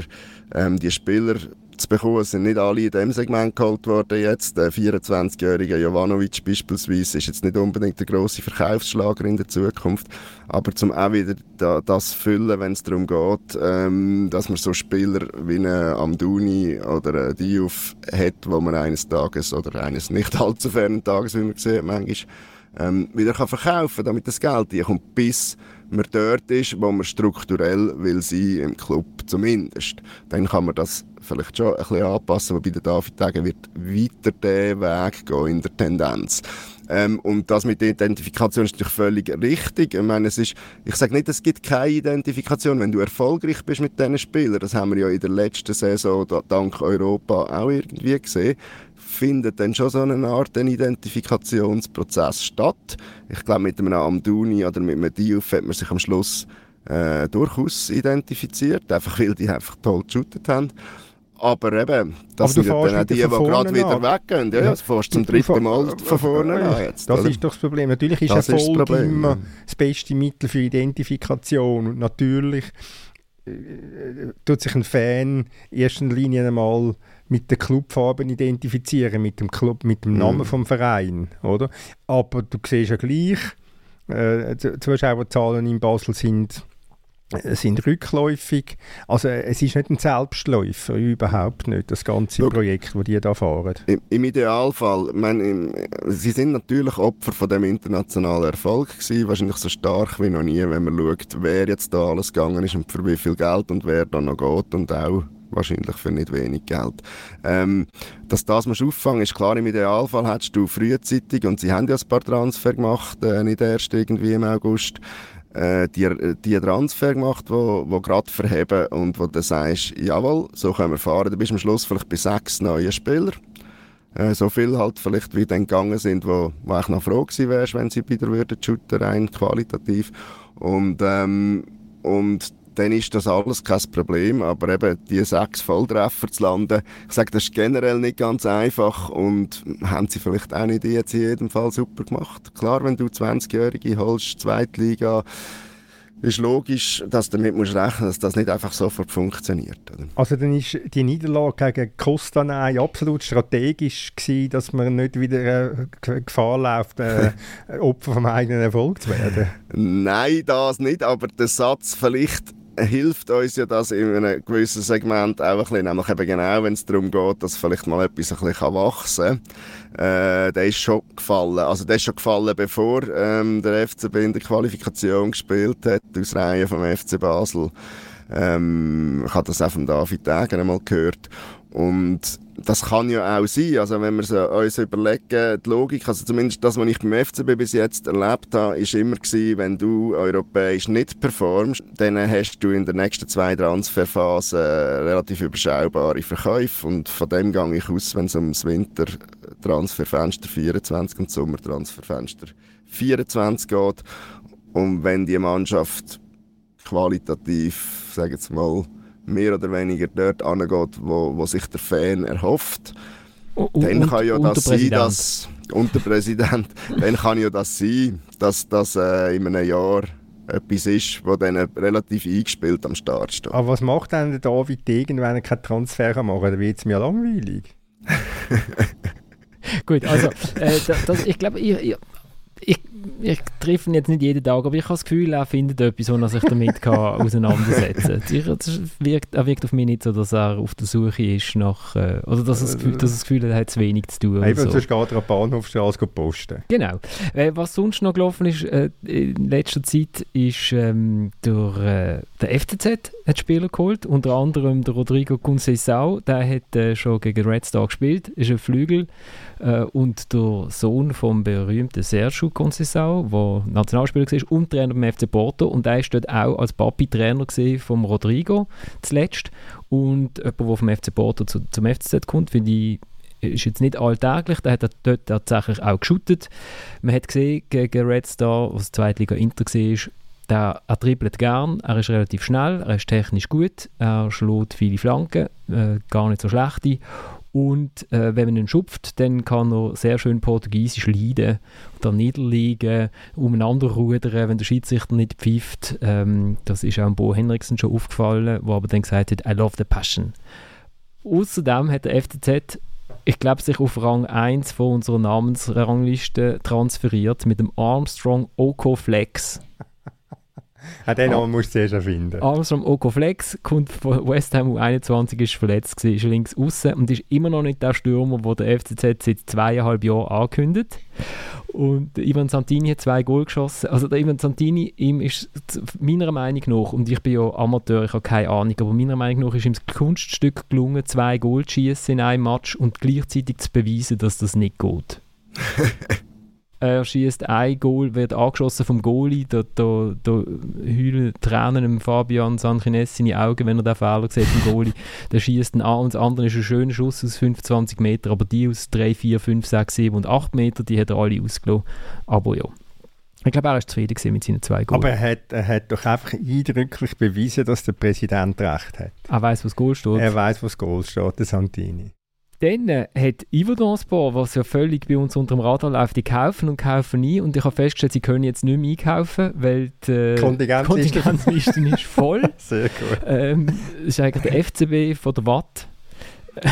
ähm, die Spieler zu bekommen. Es sind nicht alle in diesem Segment geholt worden jetzt. Der 24-jährige Jovanovic beispielsweise ist jetzt nicht unbedingt der grosse Verkaufsschlager in der Zukunft, aber zum auch wieder da, das füllen, wenn es darum geht, ähm, dass man so Spieler wie eine Amduni oder eine Diouf hat, wo man eines Tages oder eines nicht allzu fernen Tages, wie man sieht, manchmal ähm, wieder kann verkaufen damit das Geld kommt bis man dort ist, wo man strukturell will sein im Club zumindest. Dann kann man das vielleicht schon ein bisschen anpassen, wobei der David sagen wird weiter den Weg gehen in der Tendenz. Ähm, und das mit der Identifikation ist natürlich völlig richtig. Ich meine, es ist, ich sage nicht, es gibt keine Identifikation, wenn du erfolgreich bist mit diesen Spielern. Das haben wir ja in der letzten Saison dank Europa auch irgendwie gesehen findet dann schon so eine Art Identifikationsprozess statt. Ich glaube, mit einem Amduni oder mit einem Diouf hat man sich am Schluss äh, durchaus identifiziert, einfach weil die einfach toll geshootet haben. Aber eben, das sind dann auch die, die gerade wieder weggehen. Ja, ja. Das fährst zum dritten Mal von vorne ja, jetzt, Das oder? ist doch das Problem. Natürlich ist das Erfolg ist immer das beste Mittel für Identifikation. Und natürlich äh, tut sich ein Fan in erster Linie einmal mit den Clubfarben identifizieren, mit dem Club, mit dem Namen mm. vom Verein, oder? Aber du siehst ja gleich, äh, Zuschauerzahlen in Basel sind äh, sind rückläufig. Also äh, es ist nicht ein Selbstläufer, überhaupt nicht, das ganze Look, Projekt, das die da fahren. Im, im Idealfall, meine, im, sie sind natürlich Opfer von dem internationalen Erfolg gewesen, wahrscheinlich so stark wie noch nie, wenn man schaut, wer jetzt da alles gegangen ist und für wie viel Geld und wer da noch geht und auch wahrscheinlich für nicht wenig Geld. Ähm, dass das musst auffangen ist klar, im Idealfall hättest du frühzeitig, und sie haben ja ein paar Transfer gemacht, äh, nicht erst irgendwie im August, äh, die, die Transfer gemacht, wo, wo gerade verheben und wo du sagst, jawohl, so können wir fahren. Du bist am Schluss vielleicht bei sechs neuen Spielern. Äh, so viel halt vielleicht wie dann gegangen sind, wo, wo ich noch froh gewesen wärst, wenn sie wieder würden shooten, rein qualitativ. Und, ähm, und dann ist das alles kein Problem. Aber eben die sechs Volltreffer zu landen, ich sage, das ist generell nicht ganz einfach und haben sie vielleicht auch nicht jetzt in jedem Fall super gemacht. Klar, wenn du 20-Jährige holst, Zweitliga, ist logisch, dass du damit musst rechnen dass das nicht einfach sofort funktioniert. Oder? Also dann ist die Niederlage gegen Kostanay absolut strategisch gewesen, dass man nicht wieder äh, Gefahr läuft, äh, [LAUGHS] Opfer vom eigenen Erfolg zu werden? Nein, das nicht, aber der Satz vielleicht hilft uns ja das in einem gewissen Segment auch ein bisschen, nämlich eben genau, wenn es darum geht, dass vielleicht mal etwas ein bisschen wachsen kann. Äh, der ist schon gefallen. Also der ist schon gefallen, bevor ähm, der FCB in der Qualifikation gespielt hat, aus Reihen vom FC Basel. Ähm, ich habe das auch von David Degen einmal gehört. Und das kann ja auch sein. Also wenn wir so uns überlegen, die Logik, also zumindest das, was ich beim FCB bis jetzt erlebt habe, ist immer gewesen, wenn du europäisch nicht performst, dann hast du in der nächsten zwei Transferphasen relativ überschaubare Verkäufe und von dem gehe ich aus, wenn es ums Wintertransferfenster 24 und Sommertransferfenster 24 geht und wenn die Mannschaft qualitativ, sagen wir mal, mehr oder weniger dort angeht, wo, wo sich der Fan erhofft, und, dann kann ja das sein, dass und der Präsident, [LAUGHS] dann kann ja das sein, dass das äh, in einem Jahr etwas ist, wo dann relativ eingespielt am Start steht. Aber was macht denn der David Degen, wenn er keinen Transfer machen kann? Dann wird es mir langweilig. [LAUGHS] Gut, also äh, das, ich glaube, ich, treffe ihn jetzt nicht jeden Tag, aber ich habe das Gefühl, er findet etwas, wo er sich damit kann [LAUGHS] auseinandersetzen kann. Wirkt, er wirkt auf mich nicht so, dass er auf der Suche ist nach, äh, oder dass er das Gefühl, dass er, das Gefühl hat, er hat zu wenig zu tun. Eben, so. sonst geht er an Bahnhofstraße posten. Genau. Äh, was sonst noch gelaufen ist, äh, in letzter Zeit, ist ähm, durch äh, der FCZ hat Spieler geholt, unter anderem der Rodrigo Conceição, der hat äh, schon gegen Red Star gespielt, ist ein Flügel äh, und der Sohn vom berühmten Sergio Conceição, der Nationalspieler war und Trainer beim FC Porto. Und er war dort auch als Papi-Trainer vom Rodrigo zuletzt. Und jemand, der vom FC Porto zu, zum FCZ kommt, finde ich ist jetzt nicht alltäglich, der hat dort tatsächlich auch geschuttet. Man hat gesehen, gegen Red Star, was Zweitliga Inter war, der, er dribbelt gern, er ist relativ schnell, er ist technisch gut, er schlägt viele Flanken, äh, gar nicht so schlechte und äh, wenn man ihn schupft, dann kann er sehr schön Portugiesisch leiden, dann niederliegen, umeinander rudern, wenn der Schiedsrichter nicht pfeift. Ähm, das ist auch Bo Henriksen schon aufgefallen, wo aber dann gesagt hat, I love the passion. Außerdem hat der FCZ, ich glaube, sich auf Rang 1 von unserer Namensrangliste transferiert mit dem Armstrong Oko Flex. Ja, den Namen musst du zuerst erfinden. Armstrong Oko Flex kommt von West Ham U21, ist verletzt gewesen, ist links außen und ist immer noch nicht der Stürmer, den der FCZ seit zweieinhalb Jahren ankündigt. Und Ivan Santini hat zwei Goal geschossen. Also der Ivan Santini, ihm ist meiner Meinung nach, und ich bin ja Amateur, ich habe keine Ahnung, aber meiner Meinung nach ist ihm das Kunststück gelungen, zwei Goal zu schießen in einem Match und gleichzeitig zu beweisen, dass das nicht geht. [LAUGHS] er schießt ein Goal, wird angeschossen vom Goalie, da, da, da heulen Tränen im Fabian Sanchines in die Augen, wenn er den Fehler sieht im Goalie. [LAUGHS] Der schießt ihn an und das andere ist ein schöner Schuss aus 25 Meter, aber die aus 3, 4, 5, 6, 7 und 8 Meter, die hat er alle ausgelassen. Aber ja. Ich glaube, er war zufrieden mit seinen zwei Goals. Aber er hat, er hat doch einfach eindrücklich bewiesen, dass der Präsident recht hat. Er weiß, was Goal steht. Er weiß, was Goal steht, der Santini. Dann hat Yverdonsport, was ja völlig bei uns unter dem Radar läuft, die kaufen und kaufen nie. Und ich habe festgestellt, sie können jetzt nicht mehr einkaufen, weil die äh, Kontingentliste Kontingentliste ist [LAUGHS] voll. [LAUGHS] Sehr gut. Ähm, das ist eigentlich der FCB von der Watt. [LAUGHS]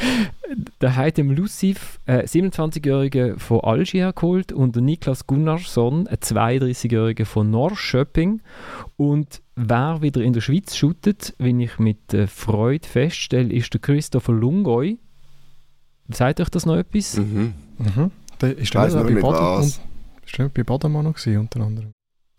[LAUGHS] da hat dem Luciv äh, 27-Jährige von Algier geholt und der Niklas Gunnarsson, ein 32-Jähriger von Norrköping. Und wer wieder in der Schweiz shootet, wenn ich mit äh, Freude feststelle, ist der Christopher Lungoy. Sagt euch das noch etwas? Mhm. Mhm. Der ist der bei Baden, und, ist der bei Baden noch gewesen, unter anderem.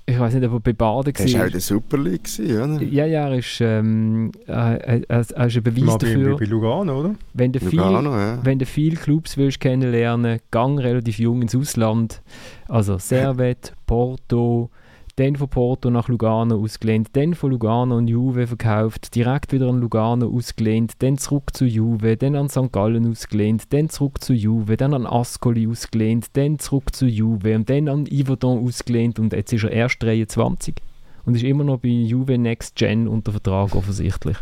Ich weiß nicht, ob er bei Baden Das war war. auch der Super League, oder? Ja, ja, er ist, ähm, äh, er, er ist ein Beweis Mal bei, dafür, bei Lugano, oder? wenn du viel, Lugano, ja. wenn du viele Clubs willst kennenlernen, gang relativ jung ins Ausland. Also Servet, Porto, dann von Porto nach Lugano ausgelehnt, dann von Lugano an Juve verkauft, direkt wieder an Lugano ausgelehnt, dann zurück zu Juve, dann an St. Gallen ausgelehnt, dann zurück zu Juve, dann an Ascoli ausgelehnt, dann zurück zu Juve und dann an Yverdon ausgelehnt und jetzt ist er erst 23 und ist immer noch bei Juve Next Gen unter Vertrag offensichtlich.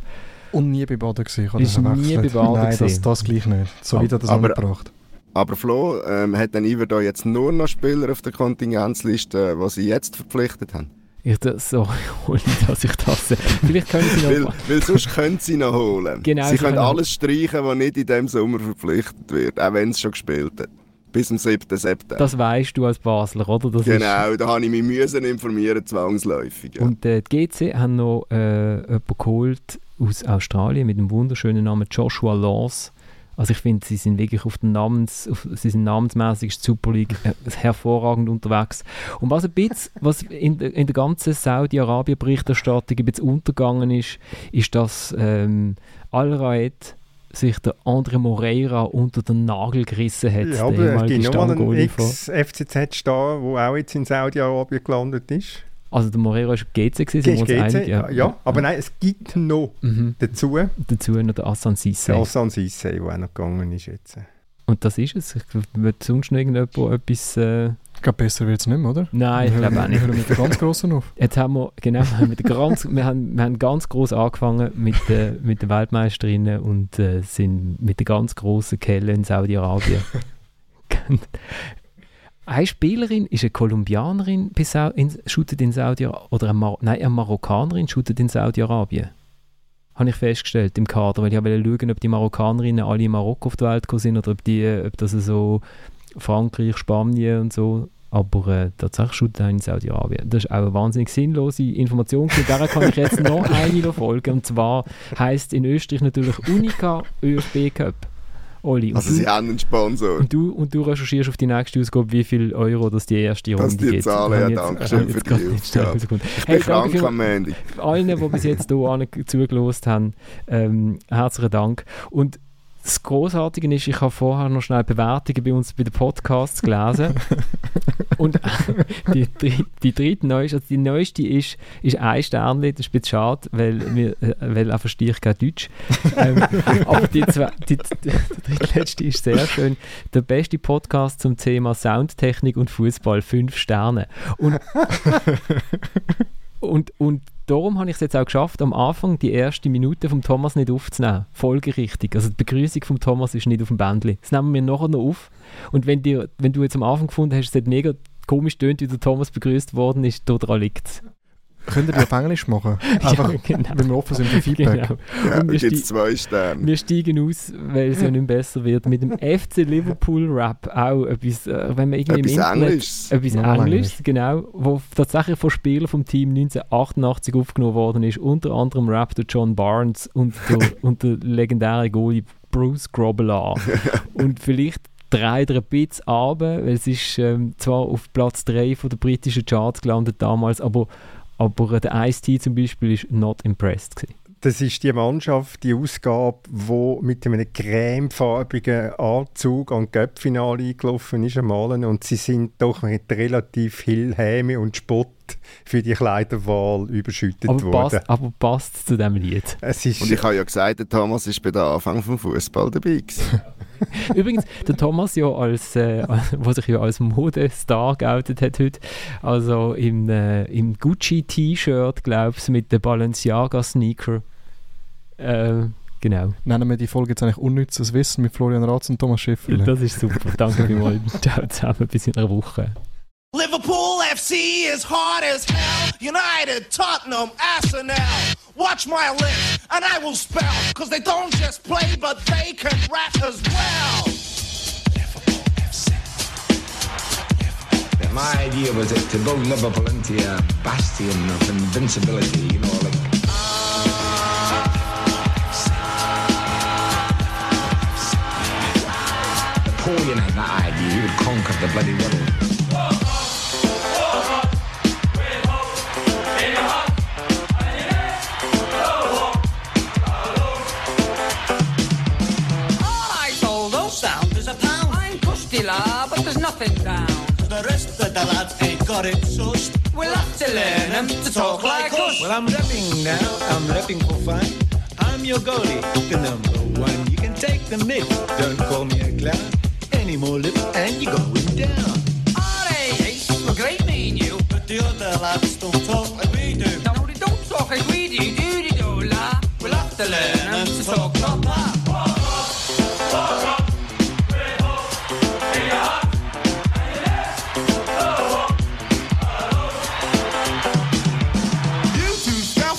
Und nie bei Baden gesehen. Ich habe Ist das nie bei Baden Nein, das, das gleich nicht. So Aber- wie er das aber- angebracht. Aber Flo, ähm, hat dann Iver da jetzt nur noch Spieler auf der Kontingenzliste, die sie jetzt verpflichtet haben? Ich, das, [LAUGHS] Oli, dass ich das... Vielleicht können Sie Weil, noch... weil sonst können sie noch holen. [LAUGHS] Genau, sie sie können können- alles streichen, was nicht in diesem Sommer verpflichtet wird, auch wenn es schon gespielt hat. Bis zum 7. September. Das weißt du als Basler, oder? Das genau, da habe ich mich müssen informieren, zwangsläufig. Ja. Und äh, die GC haben noch äh, jemanden geholt aus Australien mit dem wunderschönen Namen Joshua Laws. Also ich finde, sie sind wirklich auf den Namens, auf, sie sind namensmäßig Super League äh, hervorragend unterwegs. Und was ein bisschen, was in, der- in der ganzen Saudi-Arabien-Berichterstattung ein bisschen untergegangen ist, ist, dass ähm, Al-Raed sich der Andre Moreira unter den Nagel gerissen hat. Ja, aber es gibt noch mal einen Stammgoalie von- Ex-FCZ stehen, der auch jetzt in Saudi-Arabien gelandet ist. Also der Moreira war GC, gewesen, sind wir uns GC, einig? ja, ja, aber nein, es gibt noch Mhm. dazu Dazu noch der Assan Sisse. der Hassan Sisse, der auch noch gegangen ist jetzt. Und das ist es. Ich würde sonst noch irgendjemand etwas... Äh, Ich glaube, besser wird es nicht mehr, oder? nein, ich glaube auch hören- Wir nicht. hören [LAUGHS] mit den ganz Grossen auf. Jetzt haben wir, genau, wir haben, mit der ganz, wir haben, wir haben ganz groß angefangen mit, der mit den Weltmeisterinnen und äh, sind mit der ganz großen Kelle in Saudi-Arabien. [LAUGHS] eine Spielerin ist eine Kolumbianerin, shootet in Saudi-Arabien, oder eine, Mar nein, eine Marokkanerin shootet in Saudi-Arabien. Habe ich festgestellt im Kader, weil ich wollte schauen, ob die Marokkanerinnen alle in Marokko auf die Welt sind oder ob, die, ob das so Frankreich, Spanien und so. Aber äh, tatsächlich shootet er in Saudi-Arabien. Das ist auch eine wahnsinnig sinnlose Information. Der kann ich jetzt noch [LAUGHS] eine folgen. Und zwar heisst in Österreich natürlich Unica ÖFB Cup. Und, Also sie haben einen Sponsor. und, du, und du recherchierst auf die nächste Ausgabe, wie viel Euro das die erste Das Runde die gibt. Zahlen, Habe ja, ich jetzt- danke schön habe ich für die rausgefunden. Ich Hey, bin krank für- am Ende. allen, die bis jetzt hier [LAUGHS] zugelost haben, ähm, herzlichen Dank. Und das Großartige ist, ich habe vorher noch schnell Bewertungen bei uns bei den Podcasts gelesen. [LAUGHS] Und die, dri- die dritte neueste, also die neueste ist, ist ein Sternchen, das ist ein bisschen schade, weil, wir, äh, weil einfach verstehe ich kein Deutsch. ähm, [LAUGHS] aber die, zwei, die, die, der drittletzte ist sehr schön. Der beste Podcast zum Thema Soundtechnik und Fußball, fünf Sterne. Und [LAUGHS] und, und darum habe ich es jetzt auch geschafft, am Anfang die erste Minute vom Thomas nicht aufzunehmen. Folgerichtig. Also die Begrüßung vom Thomas ist nicht auf dem Bändli. Das nehmen wir nachher noch auf. Und wenn, dir, wenn du jetzt am Anfang gefunden hast, es hat mega komisch tönt, wie der Thomas begrüßt worden ist, daran liegt es. Könnt ihr die auf Englisch machen? [LAUGHS] Einfach, ja, genau. wenn wir offen sind für Feedback. Genau. Ja, wir, sti zwei Sterne. wir steigen aus, weil es ja nicht besser wird. Mit dem FC Liverpool Rap auch etwas, äh, wenn man irgendwie Etwas im Internet... Englisches. Etwas Nochmal Englisches, genau, wo tatsächlich von Spielern vom Team 1988 aufgenommen worden ist. Unter anderem Raptor John Barnes und der, [LAUGHS] und der legendäre Goalie Bruce Grobbelaar. [LAUGHS] und vielleicht dreht er ein bisschen runter, weil es ist ähm, zwar auf Platz 3 von der britischen Charts gelandet damals, aber, aber der Ice-T zum Beispiel ist not impressed gewesen. Das ist die Mannschaft, die Ausgabe, die mit einem cremefarbigen Anzug an Göppfinale eingelaufen ist einmal. Und sie sind doch mit relativ viel Häme und Spott für die Kleiderwahl überschüttet aber worden. Passt, aber passt zu diesem Lied. Es ist, Und ich habe ja gesagt, der Thomas ist bei der Anfang vom Fußball dabei. [LAUGHS] [LAUGHS] Übrigens, der Thomas ja als, äh, [LAUGHS] was sich ja als Modestar geoutet hat heute, also im, äh, im Gucci-T-Shirt, glaube ich, mit den Balenciaga-Sneaker. Äh, genau. Nennen wir die Folge jetzt eigentlich unnützes Wissen mit Florian Ratz und Thomas Schäffler. Das ist super. Danke vielmals. [LAUGHS] Ciao zusammen. Bis in einer Woche. Liverpool FC is hard as hell. United, Tottenham, Arsenal. Watch my lips, and I will spell. Cause they don't just play, but they can rap as well. My idea was that to build Liverpool into a bastion of invincibility, you know, like Napoleon had that idea, he would conquer the bloody world. Down. The rest of the lads ain't got it sussed. We'll have to learn them to talk like us. Well, I'm rapping now. I'm rapping for fun. I'm your goalie, the number one. You can take the myth. Don't call me a clown. Any more lip and you're going down. Ace, we're great, me and you. But the other lads don't talk like we do. No, they don't talk like we do, do they, do la? We'll have to learn them to talk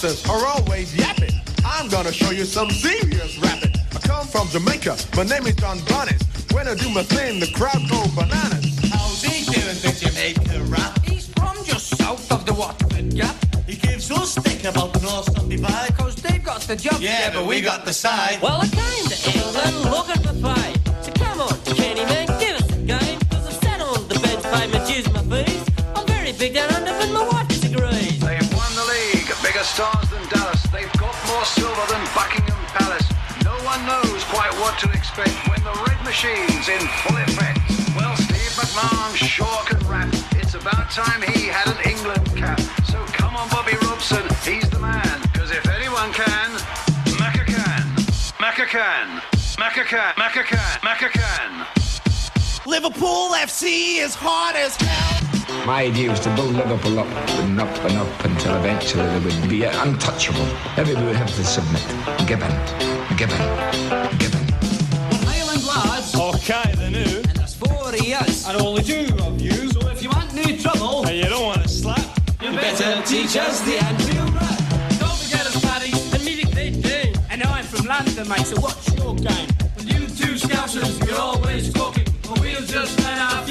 two scousers are always yapping. I'm gonna show you some serious rapping. I come from Jamaica. My name is John Bonnet. When I do my thing, the crowd go bananas. How's he doing the Jamaica rap? He's from just south of the Watford Gap. He gives us think about the North Sun divide. Cause they've got the job. Yeah, but we got the side. Well, I came to England looking for fight. So come on, Kenny man, give us a game. Cause I've sat on the bench, paid my dues, my fees. Silver than Buckingham Palace. No one knows quite what to expect when the red machine's in full effect. Well, Steve McMahon sure can rap. It's about time he had an England cap. So come on, Bobby Robson, he's the man. Cause if anyone can, Macca can. Macca can. Macca can. Macca can. Macca can. Liverpool FC is hard as hell. My idea was to build Liverpool up and up and up until eventually they would be untouchable. Everybody would have to submit. Give in. Give in. Give in. Highland lads, Okay, the new. and there's four of us. And only two of you. So if you want new trouble, And you don't want to slap. you better teach us the Anfield rap. Don't forget us, Paddy, and meeting they do. And I'm from London, mate, so what's your game? Well, you two scousers, you're always talking, and we'll just let our